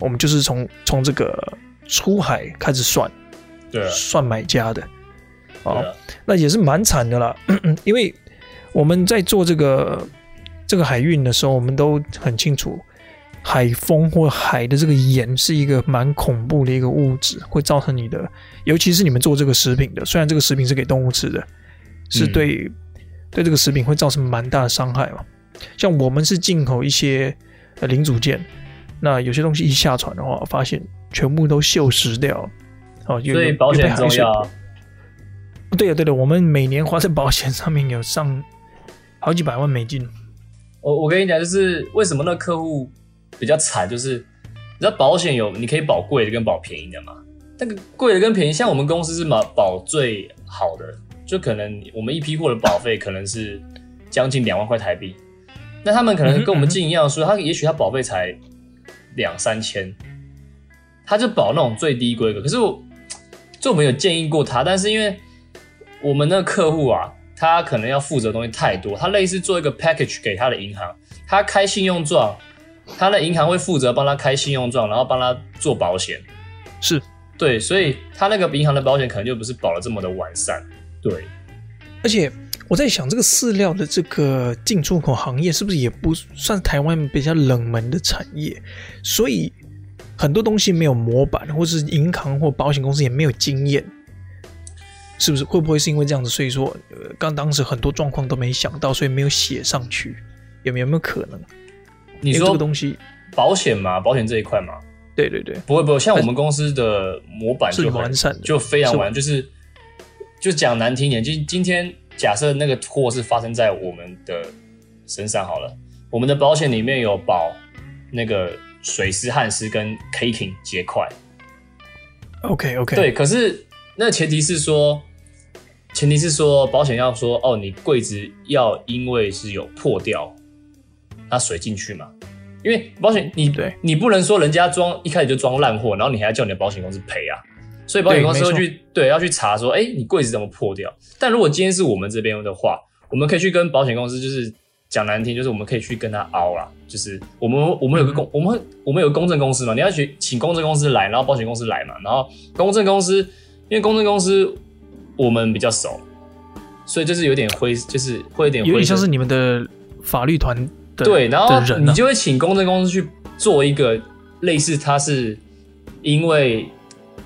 我们就是从从这个出海开始算，对、啊，算买家的啊，那也是蛮惨的啦，因为。我们在做这个这个海运的时候，我们都很清楚，海风或海的这个盐是一个蛮恐怖的一个物质，会造成你的，尤其是你们做这个食品的，虽然这个食品是给动物吃的，是对、嗯、对这个食品会造成蛮大的伤害嘛。像我们是进口一些呃零组件，那有些东西一下船的话，发现全部都锈蚀掉，哦，所以保险重要。对的对的，我们每年花在保险上面有上。好几百万美金，我我跟你讲，就是为什么那客户比较惨，就是你知道保险有你可以保贵的跟保便宜的嘛。那个贵的跟便宜，像我们公司是保保最好的，就可能我们一批货的保费可能是将近两万块台币。那他们可能跟我们进一样说，他也许他保费才两三千，他就保那种最低规格。可是我，就我们有建议过他，但是因为我们那个客户啊，他可能要负责的东西太多，他类似做一个 package 给他的银行，他开信用状，他的银行会负责帮他开信用状，然后帮他做保险，是对，所以他那个银行的保险可能就不是保的这么的完善，对，而且。我在想，这个饲料的这个进出口行业是不是也不算台湾比较冷门的产业？所以很多东西没有模板，或是银行或保险公司也没有经验，是不是？会不会是因为这样子？所以说，呃，刚当时很多状况都没想到，所以没有写上去，有没有没有可能？你说这个东西保险嘛？保险这一块嘛？对对对，不会不会，像我们公司的模板就完善，就非常完，就是就讲难听点，就今天。假设那个货是发生在我们的身上好了，我们的保险里面有保那个水湿、焊湿跟 caking 结块。OK OK。对，可是那前提是说，前提是说保险要说哦，你柜子要因为是有破掉，它水进去嘛，因为保险你对你不能说人家装一开始就装烂货，然后你还要叫你的保险公司赔啊。所以保险公司会去对，对要去查说，哎、欸，你柜子怎么破掉？但如果今天是我们这边的话，我们可以去跟保险公司，就是讲难听，就是我们可以去跟他凹啦。就是我们我们有个公、嗯，我们我们有公证公司嘛，你要去请公证公司来，然后保险公司来嘛，然后公证公司，因为公证公司我们比较熟，所以就是有点灰，就是会有点灰，有点像是你们的法律团的对，然后啊、你就会请公证公司去做一个类似，它是因为。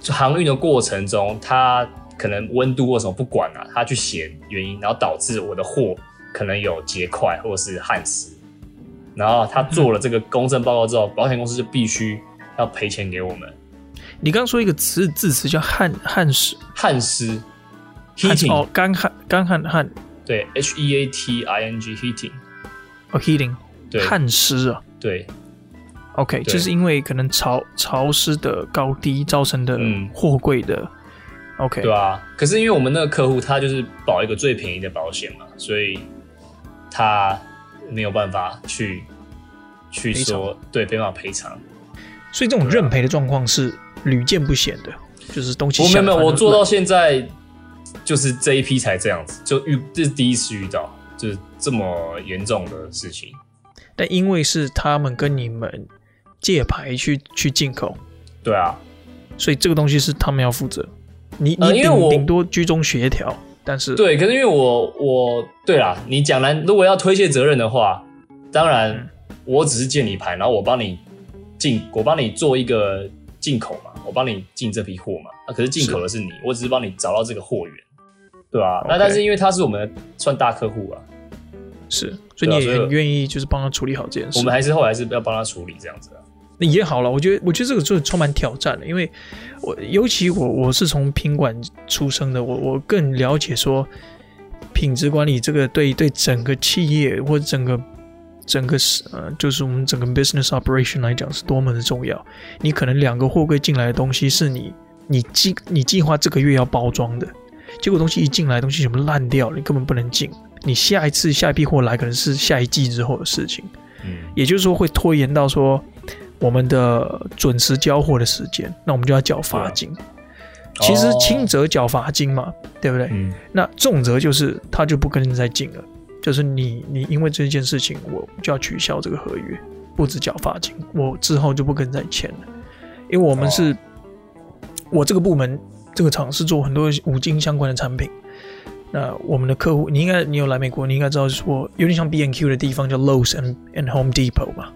航运的过程中，它可能温度或什么不管啊，它去写原因，然后导致我的货可能有结块或者是焊死，然后他做了这个公证报告之后，嗯、保险公司就必须要赔钱给我们。你刚刚说一个词字词叫焊焊死，焊湿，heating。哦，干旱干旱旱，对，H E A T I N G heating，哦，heating，对，汗湿啊，对。OK，就是因为可能潮潮湿的高低造成的货柜的、嗯、OK，对啊。可是因为我们那个客户他就是保一个最便宜的保险嘛，所以他没有办法去去说对，没办法赔偿。所以这种认赔的状况是屡见不鲜的，就是东西我没有没有，我做到现在就是这一批才这样子，就遇这是第一次遇到就是这么严重的事情。但因为是他们跟你们。借牌去去进口，对啊，所以这个东西是他们要负责。你你顶顶多居中协调，但是对，可是因为我我对啦，你讲来如果要推卸责任的话，当然我只是借你牌，然后我帮你进，我帮你做一个进口嘛，我帮你进这批货嘛。那、啊、可是进口的是你，是我只是帮你找到这个货源，对吧.那但是因为他是我们的算大客户啊，是，所以你也很愿意就是帮他处理好这件事。我们还是后来是要帮他处理这样子啊。那。也好了，我觉得，我觉得这个就是充满挑战的，因为我尤其我我是从品管出生的，我我更了解说品质管理这个对对整个企业或者整个整个是呃，就是我们整个 business operation 来讲是多么的重要。你可能两个货柜进来的东西是你你计你计划这个月要包装的，结果东西一进来，东西全部烂掉了，你根本不能进。你下一次下一批货来可能是下一季之后的事情，嗯，也就是说会拖延到说。我们的准时交货的时间，那我们就要缴罚金。其实轻则缴罚金嘛，对不对？嗯。那重则就是他就不跟你再进了，就是你你因为这件事情，我就要取消这个合约，不止缴罚金，我之后就不跟你再签了。因为我们是，我这个部门这个厂是做很多五金相关的产品。那我们的客户，你应该你有来美国，你应该知道说有点像 B N Q 的地方叫 Lowe's and and Home Depot 嘛。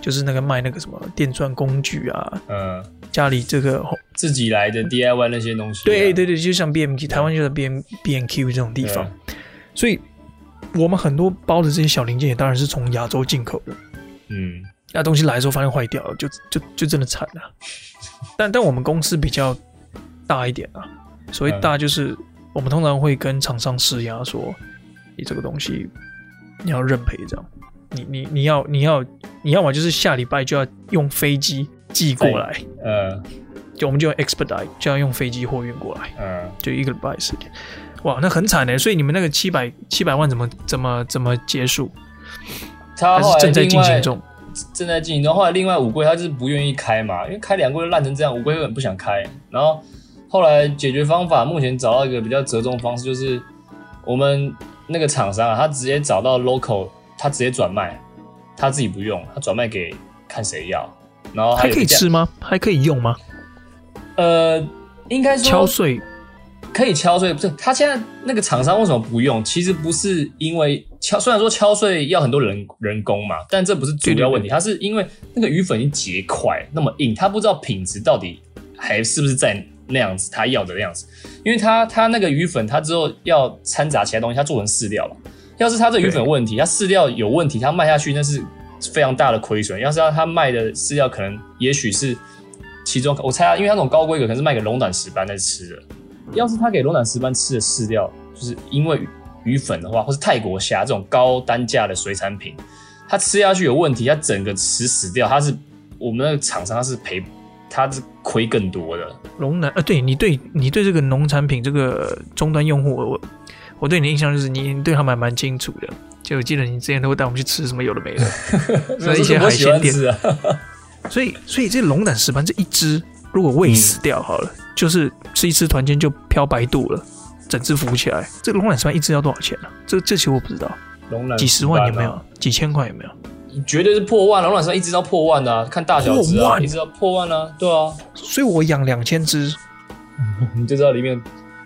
就是那个卖那个什么电钻工具啊，嗯，家里这个自己来的 DIY 那些东西，啊，对对对，就像 BMQ，台湾就是 B B&Q 这种地方，所以我们很多包的这些小零件也当然是从亚洲进口的，嗯，那东西来的时候发现坏掉了，就就就真的惨了。但但我们公司比较大一点啊，所谓大就是我们通常会跟厂商施压说，你这个东西你要认赔这样。你你你要你要你要么就是下礼拜就要用飞机寄过来，呃，就我们就用 expedite，就要用飞机货运过来，嗯，就一个礼拜时间。哇，那很惨呢。所以你们那个七百七百万怎么怎么怎么结束？他还是正在进行中，正在进行中。后来另外五柜他就是不愿意开嘛，因为开两柜烂成这样，五柜根本不想开。然后后来解决方法，目前找到一个比较折中的方式，就是我们那个厂商啊，他直接找到 local，他直接转卖，他自己不用，他转卖给看谁要。然后还，还可以吃吗？还可以用吗？呃，应该说敲碎。可以敲碎，不是他现在那个厂商为什么不用？其实不是因为敲，虽然说敲碎要很多人人工嘛，但这不是主要问题。它是因为那个鱼粉已经结块，那么硬，他不知道品质到底还是不是在那样子他要的那样子。因为他他那个鱼粉，他之后要掺杂其他东西，他做成饲料了。要是他这鱼粉问题，他饲料有问题，他卖下去那是非常大的亏损。要是要他卖的饲料，可能也许是其中，我猜啊，因为他那种高规格，可能是卖给龙胆石斑在吃的。要是他给龙胆石斑吃的饲料，就是因为鱼粉的话，或是泰国虾这种高单价的水产品，它吃下去有问题，它整个吃死掉，它是我们那个厂商他是赔，他是亏更多的。龙胆，呃，对你对你对这个农产品这个终端用户，我我对你的印象就是你对他们还蛮清楚的，就我记得你之前都会带我们去吃什么有的没的，所以一些海鲜店。所以所以这龙胆石斑这一只，如果喂死掉好了。嗯就是吃一吃，团间就漂白肚了，整只浮起来。这个龙胆石斑一只要多少钱呢、啊？这这其实我不知道。龙胆几十万有没有？几千块有没有？绝对是破万。龙胆石斑一只要破万的、啊，看大小只啊，万一只要破万啊，对啊。所以我养两千只，你就知道里面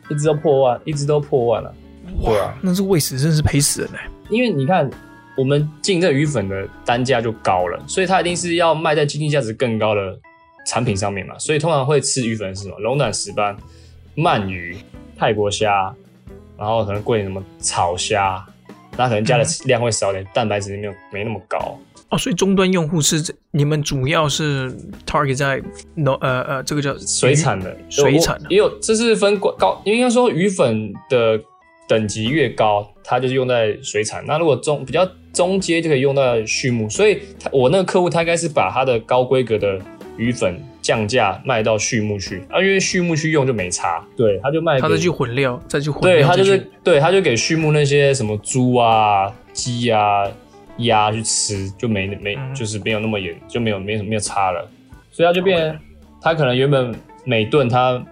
一只要破万，一只都破万了、啊。哇，啊、那是喂死，真是赔死人嘞、欸。因为你看，我们进这个鱼粉的单价就高了，所以它一定是要卖在经济价值更高的。产品上面嘛，所以通常会吃鱼粉是什么？龙胆石斑、鳗鱼、泰国虾，然后可能贵点什么草虾，那可能加的量会少点，嗯、蛋白质没有没那么高哦。所以终端用户是你们主要是 target 在农呃呃这个叫水产的水产的也有，这是分高，因为应该说鱼粉的等级越高，它就是用在水产。那如果中比较中阶就可以用到畜牧，所以我那个客户他应该是把他的高规格的。鱼粉降价卖到畜牧去啊，因为畜牧去用就没差，对，他就卖，他再去混料，再去混料，对，他就是，对，他就给畜牧那些什么猪啊、鸡啊、鸭去吃，就没没，嗯、就是没有那么严，就没有没什么没有差了，所以他就变.他可能原本每顿他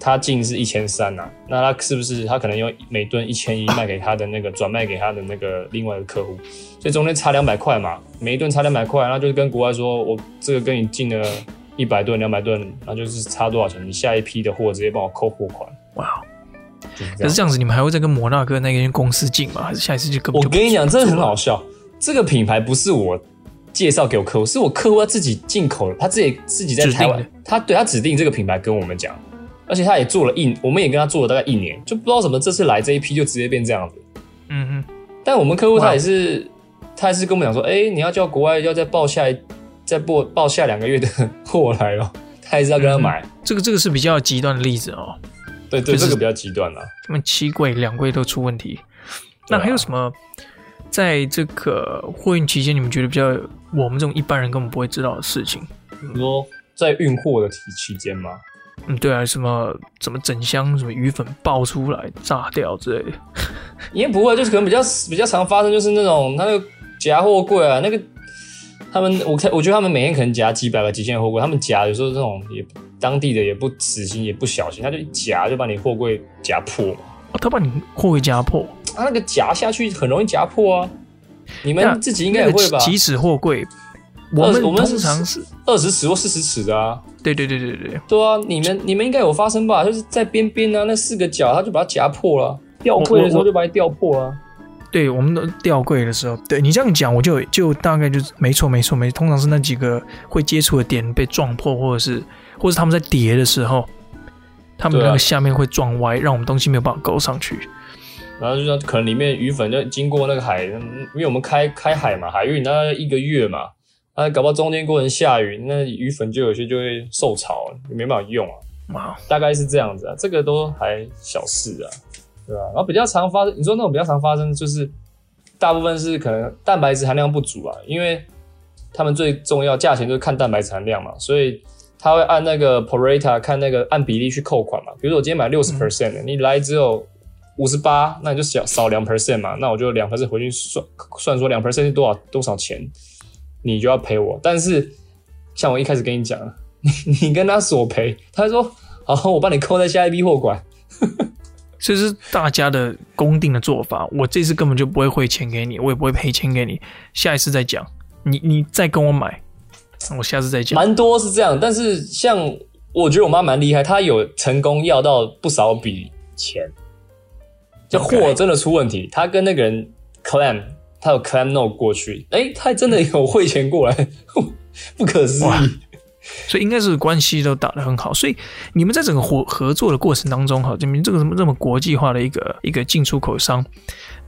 他进是一千三呐，那他是不是他可能用每吨一千一卖给他的那个转卖给他的那个另外一个客户？所以中间差两百块嘛，每一吨差两百块，然后就是跟国外说，我这个跟你进了一百吨、两百吨，然后就是差多少钱？你下一批的货直接帮我扣货款。哇！可是这样子，你们还会再跟摩纳哥那间公司进吗？还是下一次就根本？我跟你讲，真的很好笑。这个品牌不是我介绍给我客户，是我客户他自己进口的，他自己自己在台湾，他对他指定这个品牌跟我们讲，而且他也做了一，我们也跟他做了大概一年，就不知道怎么这次来这一批就直接变这样子。嗯哼，但我们客户他也是。他也是跟我们讲说，哎、欸，你要叫国外要再报下一，再报报下两个月的货来了，他还是要跟他买。嗯、这个这个是比较极端的例子哦。对对，这个比较极端了。他们七柜两柜都出问题，那还有什么？在这个货运期间，你们觉得比较我们这种一般人根本不会知道的事情？你说在运货的期期间吗？嗯，对啊，什么什么整箱什么鱼粉爆出来炸掉之类的，应该不会，就是可能比较比较常发生，就是那种他那个。夹货柜啊，那个他们，我看我觉得他们每天可能夹几百个、几千个货柜，他们夹有时候这种也当地的也不死心也不小心，他就一夹就把你货柜夹破。哦，他把你货柜夹破，他那个夹下去很容易夹破啊。你们自己应该也会吧？几尺货柜，我们我们通常是二十尺或四十尺的啊。对对对对对对啊！你们你们应该有发生吧？就是在边边啊，那四个角他就把它夹破了，吊柜的时候就把它吊破了。对，我们的吊柜的时候，对你这样讲，我就就大概就是没错没错没错，通常是那几个会接触的点被撞破，或者是或者是他们在叠的时候，他们那个下面会撞歪，让我们东西没有办法勾上去。然后就像可能里面鱼粉就经过那个海，因为我们开开海嘛，海运那一个月嘛，啊，搞不好中间过程下雨，那鱼粉就有些就会受潮，没办法用啊。哇，大概是这样子啊，这个都还小事啊。对吧？然后比较常发生，你说那种比较常发生，就是大部分是可能蛋白质含量不足啊，因为他们最重要价钱就是看蛋白质含量嘛，所以他会按那个 pro rata 看那个按比例去扣款嘛。比如说我今天买六十 percent 的，你来只有五十八，那你就少少两 percent 嘛。那我就两 percent 回去算算说两 percent 是多少多少钱，你就要赔我。但是像我一开始跟你讲，你 你跟他索赔，他说好，我帮你扣在下一批货款。这是大家的公定的做法，我这次根本就不会汇钱给你，我也不会赔钱给你，下一次再讲。你你再跟我买，我下次再讲。蛮多是这样，但是像我觉得我妈蛮厉害，她有成功要到不少笔钱。这货真的出问题，她跟那个人 claim，他有 clam no 过去，诶，他还真的有汇钱过来，不可思议。所以应该是关系都打得很好，所以你们在整个合合作的过程当中，哈，你们这个什么这么国际化的一个一个进出口商，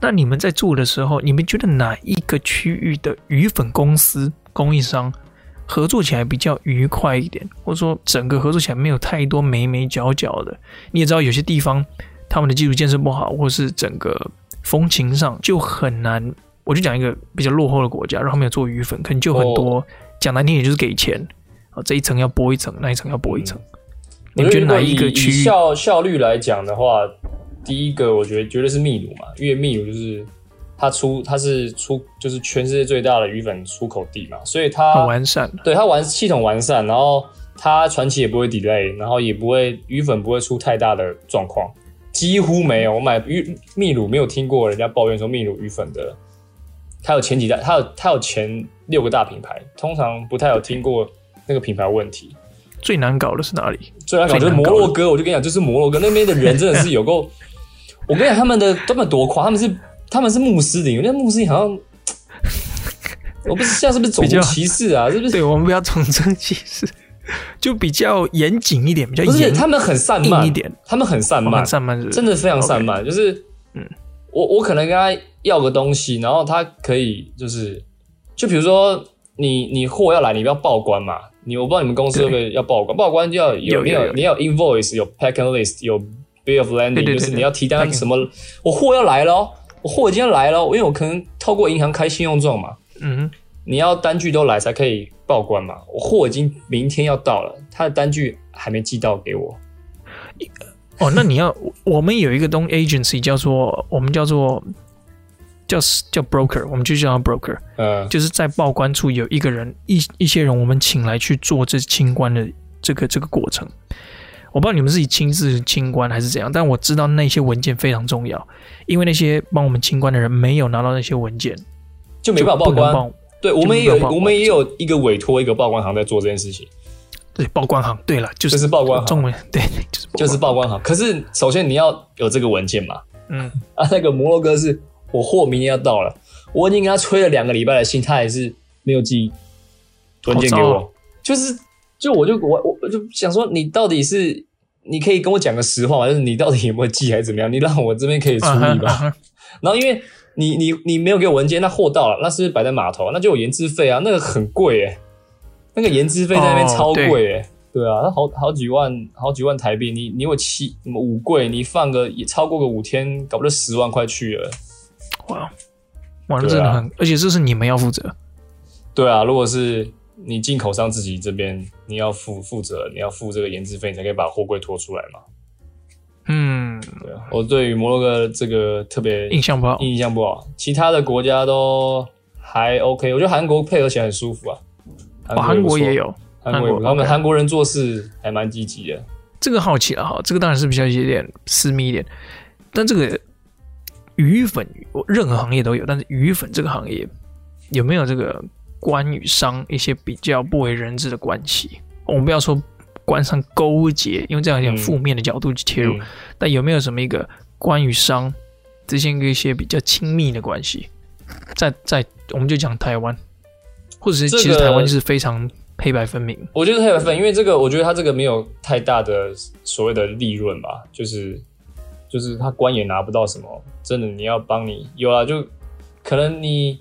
那你们在做的时候，你们觉得哪一个区域的鱼粉公司供应商合作起来比较愉快一点，或者说整个合作起来没有太多眉眉角角的？你也知道有些地方他们的基础建设不好，或是整个风情上就很难。我就讲一个比较落后的国家，然后他们要做鱼粉，可能就很多讲难听点就是给钱。啊，这一层要剥一层，那一层要剥一层。嗯、你们觉得哪一个区域效效率来讲的话，第一个我觉得绝对是秘鲁嘛，因为秘鲁就是它出它是出就是全世界最大的鱼粉出口地嘛，所以它很完善，对它完系统完善，然后它传奇也不会 delay，然后也不会鱼粉不会出太大的状况，几乎没有。我买鱼秘鲁没有听过人家抱怨说秘鲁鱼粉的，它有前几代，它有它有前六个大品牌，通常不太有听过。那个品牌问题最难搞的是哪里？最难搞就是摩洛哥，我就跟你讲，就是摩洛哥那边的人真的是有够。我跟你讲，他们的他们多夸，他们是他们是穆斯林，那穆斯林好像我不是现在是不是种族歧视啊？是不是？对，我们不要种族歧视，就比较严谨一点，比较严。不是，他们很散漫一点，他们很散漫，散漫是真的非常散漫。就是嗯，我我可能跟他要个东西，然后他可以就是，就比如说你你货要来，你不要报关嘛。你我不知道你们公司会不会要报关，报关就要有，有你要你要 invoice，有 packing list，有 bill of landing，对对对对，就是你要提单什么，我货要来了，我货已经来了，因为我可能透过银行开信用状嘛，嗯哼，你要单据都来才可以报关嘛，我货已经明天要到了，他的单据还没寄到给我，哦，那你要我们有一个东 agency 叫做我们叫做。叫叫 broker，我们就叫他 broker，嗯，就是在报关处有一个人，一一些人，我们请来去做这清关的这个这个过程。我不知道你们自己亲自清关还是怎样，但我知道那些文件非常重要，因为那些帮我们清关的人没有拿到那些文件，就没办法报关。对，我们也有，我们也有一个委托一个报关行在做这件事情。对，报关行，对了，就是就是报关行，中文对，就是就是报关行。可是首先你要有这个文件嘛，嗯，啊，那个摩洛哥是。我货明天要到了，我已经跟他催了两个礼拜的信，他还是没有寄文件给我。哦、就是，就我就我我就想说，你到底是你可以跟我讲个实话嘛？就是你到底有没有寄还是怎么样？你让我这边可以处理吧。啊啊、然后因为你你你没有给我文件，那货到了，那是不是摆在码头？那就有延滞费啊，那个很贵哎，那个延滞费在那边超贵哎、哦，对啊，那好好几万好几万台币，你你有七五柜，你放个也超过个五天，搞不就十万块去了。哇，哇，那真的很，啊、而且这是你们要负责。对啊，如果是你进口商自己这边，你要负负责，你要付这个延滞费，你才可以把货柜拖出来嘛。嗯，对啊，我对于摩洛哥这个特别印象不好，印象不好。其他的国家都还 OK，我觉得韩国配合起来很舒服啊。韩国，哦、韩国也有，韩国，他们韩国人做事还蛮积极的。这个好奇了哈，这个当然是比较有点私密一点，但这个。鱼粉，任何行业都有，但是鱼粉这个行业有没有这个官与商一些比较不为人知的关系？我们不要说官商勾结，因为这样有点负面的角度去切入。嗯嗯、但有没有什么一个官与商之间一些比较亲密的关系？在在，我们就讲台湾，或者是其实台湾就是非常黑白分明。我觉得黑白分，因为这个，我觉得他这个没有太大的所谓的利润吧，就是。就是他官也拿不到什么，真的你要帮你有啊，就可能你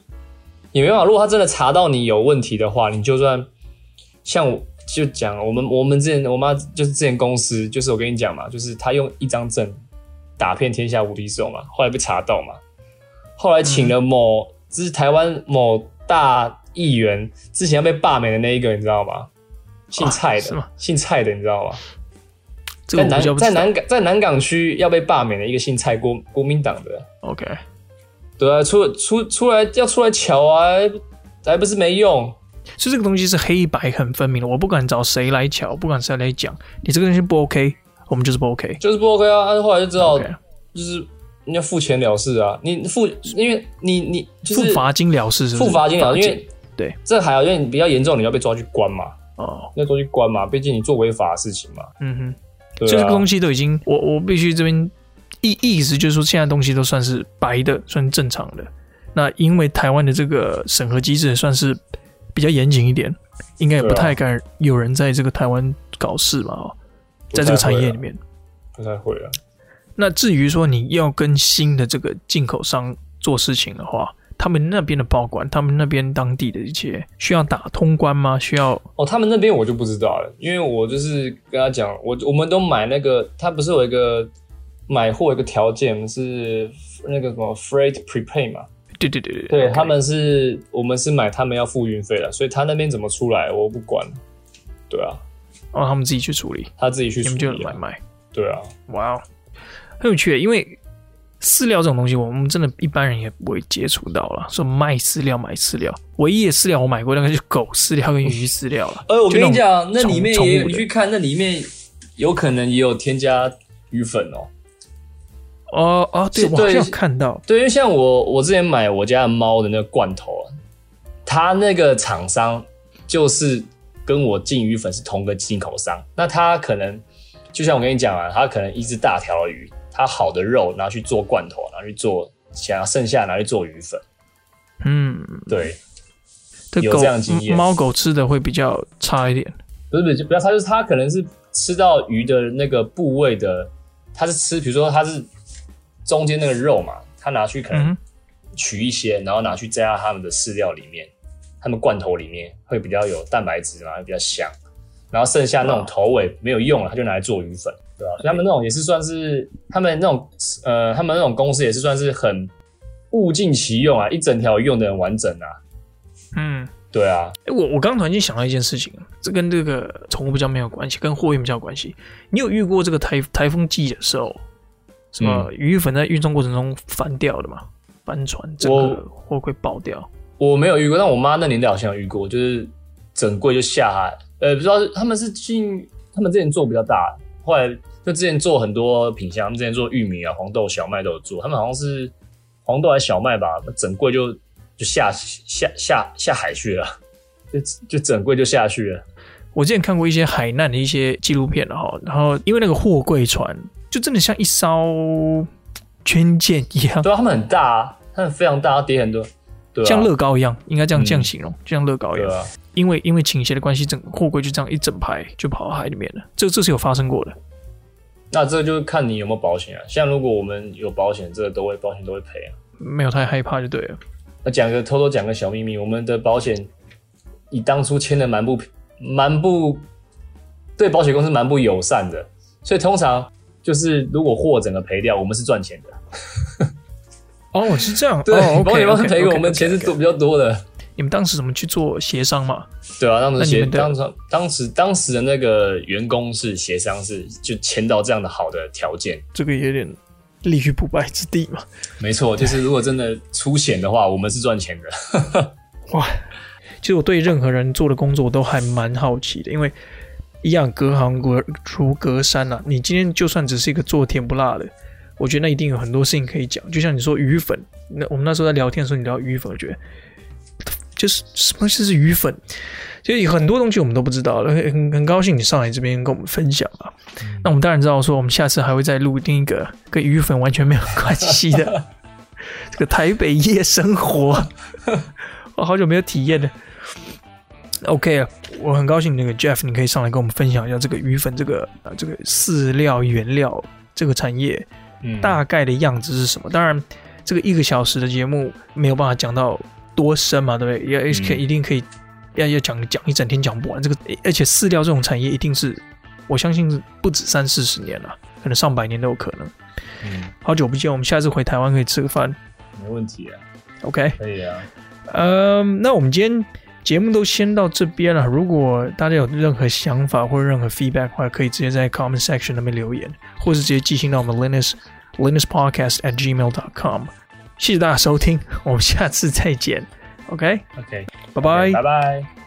也没办法。如果他真的查到你有问题的话，你就算像我就讲我们我们之前我妈就是之前公司，就是我跟你讲嘛，就是他用一张证打遍天下无敌手嘛，后来被查到嘛，后来请了某就是台湾某大议员之前要被罢免的那一个，你知道吗？姓蔡的，吗姓蔡的，你知道吗？这个在南在南港在南港区要被罢免的一个姓蔡国国民党的，OK，对啊，出出出来要出来瞧啊，还不是没用。所以这个东西是黑白很分明的，我不管找谁来瞧，不管谁来讲，你这个东西不 OK，我们就是不 OK。就是不 OK 啊！啊后来就知道就是你要付钱了事啊，你付，因为你你就是付罚金了事是不是？付罚金了事，因为对。这还好，因为你比较严重，你要被抓去关嘛，哦，要抓去关嘛，毕竟你做违法的事情嘛。嗯哼，对啊，就这个东西都已经，我我必须这边意意思就是说，现在东西都算是白的，算正常的。那因为台湾的这个审核机制算是比较严谨一点，应该也不太敢有人在这个台湾搞事嘛，哦，在这个产业里面。不太会啊。那至于说你要跟新的这个进口商做事情的话，他们那边的报关，他们那边当地的一些需要打通关吗？需要哦，他们那边我就不知道了，因为我就是跟他讲，我我们都买那个，他不是有一个买货一个条件是那个什么 freight prepay 嘛？对对对对，对 OK 他们是我们是买，他们要付运费的，所以他那边怎么出来我不管。对啊，哦，他们自己去处理，他自己去处你们。就买卖。对啊，哇哦，很有趣，因为饲料这种东西，我们真的一般人也不会接触到了。说卖饲料、买饲料，唯一的饲料我买过，那个就是狗饲料跟鱼饲料了。呃，我跟你讲，那里面也你去看那里面有可能也有添加鱼粉哦。哦哦，对，对我好像看到，对，因为像我我之前买我家的猫的那个罐头啊，它那个厂商就是跟我进鱼粉是同个进口商，那它可能就像我跟你讲啊，它可能一只大条的鱼，他好的肉拿去做罐头，拿去做，想要剩下拿去做鱼粉，嗯，对，这有这样经验。猫狗吃的会比较差一点。不是不是，就不要差就是它可能是吃到鱼的那个部位的，它是吃，比如说它是中间那个肉嘛，它拿去可能嗯取一些，然后拿去加他们的饲料里面，他们罐头里面会比较有蛋白质嘛，会比较香。然后剩下那种头尾没有用了，它就拿来做鱼粉，对吧、所以他们那种也是算是他们那种呃，他们那种公司也是算是很物尽其用啊，一整条用的很完整啊，嗯，对啊，哎，我我刚刚突然间想到一件事情，这跟这个宠物比较没有关系，跟货运比较有关系。你有遇过这个台台风季的时候，什么鱼粉在运送过程中翻掉的吗？翻船，整个货柜爆掉？我没有遇过，但我妈那年代好像有遇过，就是整柜就下海。呃，不知道是他们是进，他们之前做比较大，后来就之前做很多品相，他们之前做玉米啊、黄豆、小麦都有做，他们好像是黄豆还是小麦吧，整柜就就下下下下海去了，就就整柜就下去了。我之前看过一些海难的一些纪录片了哈，然后因为那个货柜船就真的像一艘军舰一样，对啊，他们很大啊，他们非常大，叠很多，对啊，像乐高一样，应该这样嗯这样形容，就像乐高一样。因为因为倾斜的关系，整货柜就这样一整排就跑到海里面了。这这是有发生过的。那这就是看你有没有保险啊。像如果我们有保险，这个都会保险都会赔啊。没有太害怕就对了。那讲个偷偷讲个小秘密，我们的保险你当初签的蛮不蛮不对保险公司蛮不友善的，所以通常就是如果货整个赔掉，我们是赚钱的。哦，是这样。对，哦、保险公司赔我们钱是多比较多的。你们当时怎么去做协商嘛？对啊，当时协当时当时当时的那个员工是协商是就签到这样的好的条件。这个有点立于不败之地嘛。没错，就是如果真的出险的话，我们是赚钱的。哇，其实我对任何人做的工作都还蛮好奇的，因为一样隔行隔如隔山啊。你今天就算只是一个做甜不辣的，我觉得那一定有很多事情可以讲。就像你说鱼粉，那我们那时候在聊天的时候，你聊鱼粉，我觉得就是什么是鱼粉，就有很多东西我们都不知道。很很高兴你上来这边跟我们分享啊。那我们当然知道说，我们下次还会再录另一个跟鱼粉完全没有关系的 这个台北夜生活。我好久没有体验了。OK，我很高兴那个 Jeff，你可以上来跟我们分享一下这个鱼粉这个啊这个饲料原料这个产业嗯，大概的样子是什么？当然，这个一个小时的节目没有办法讲到多深嘛，对不对？也可、嗯、一定可以要要讲讲一整天讲不完。这个而且饲料这种产业一定是，我相信不止三四十年了，可能上百年都有可能。嗯，好久不见，我们下次回台湾可以吃个饭。没问题啊。OK。可以啊。嗯，那我们今天节目都先到这边了。如果大家有任何想法或者任何 feedback 的话，可以直接在 comment section 那边留言，或是直接寄信到我们 Linus Linus Podcast at gmail dot com。谢谢大家收听我们下次再见。Ok ok 拜拜。拜拜。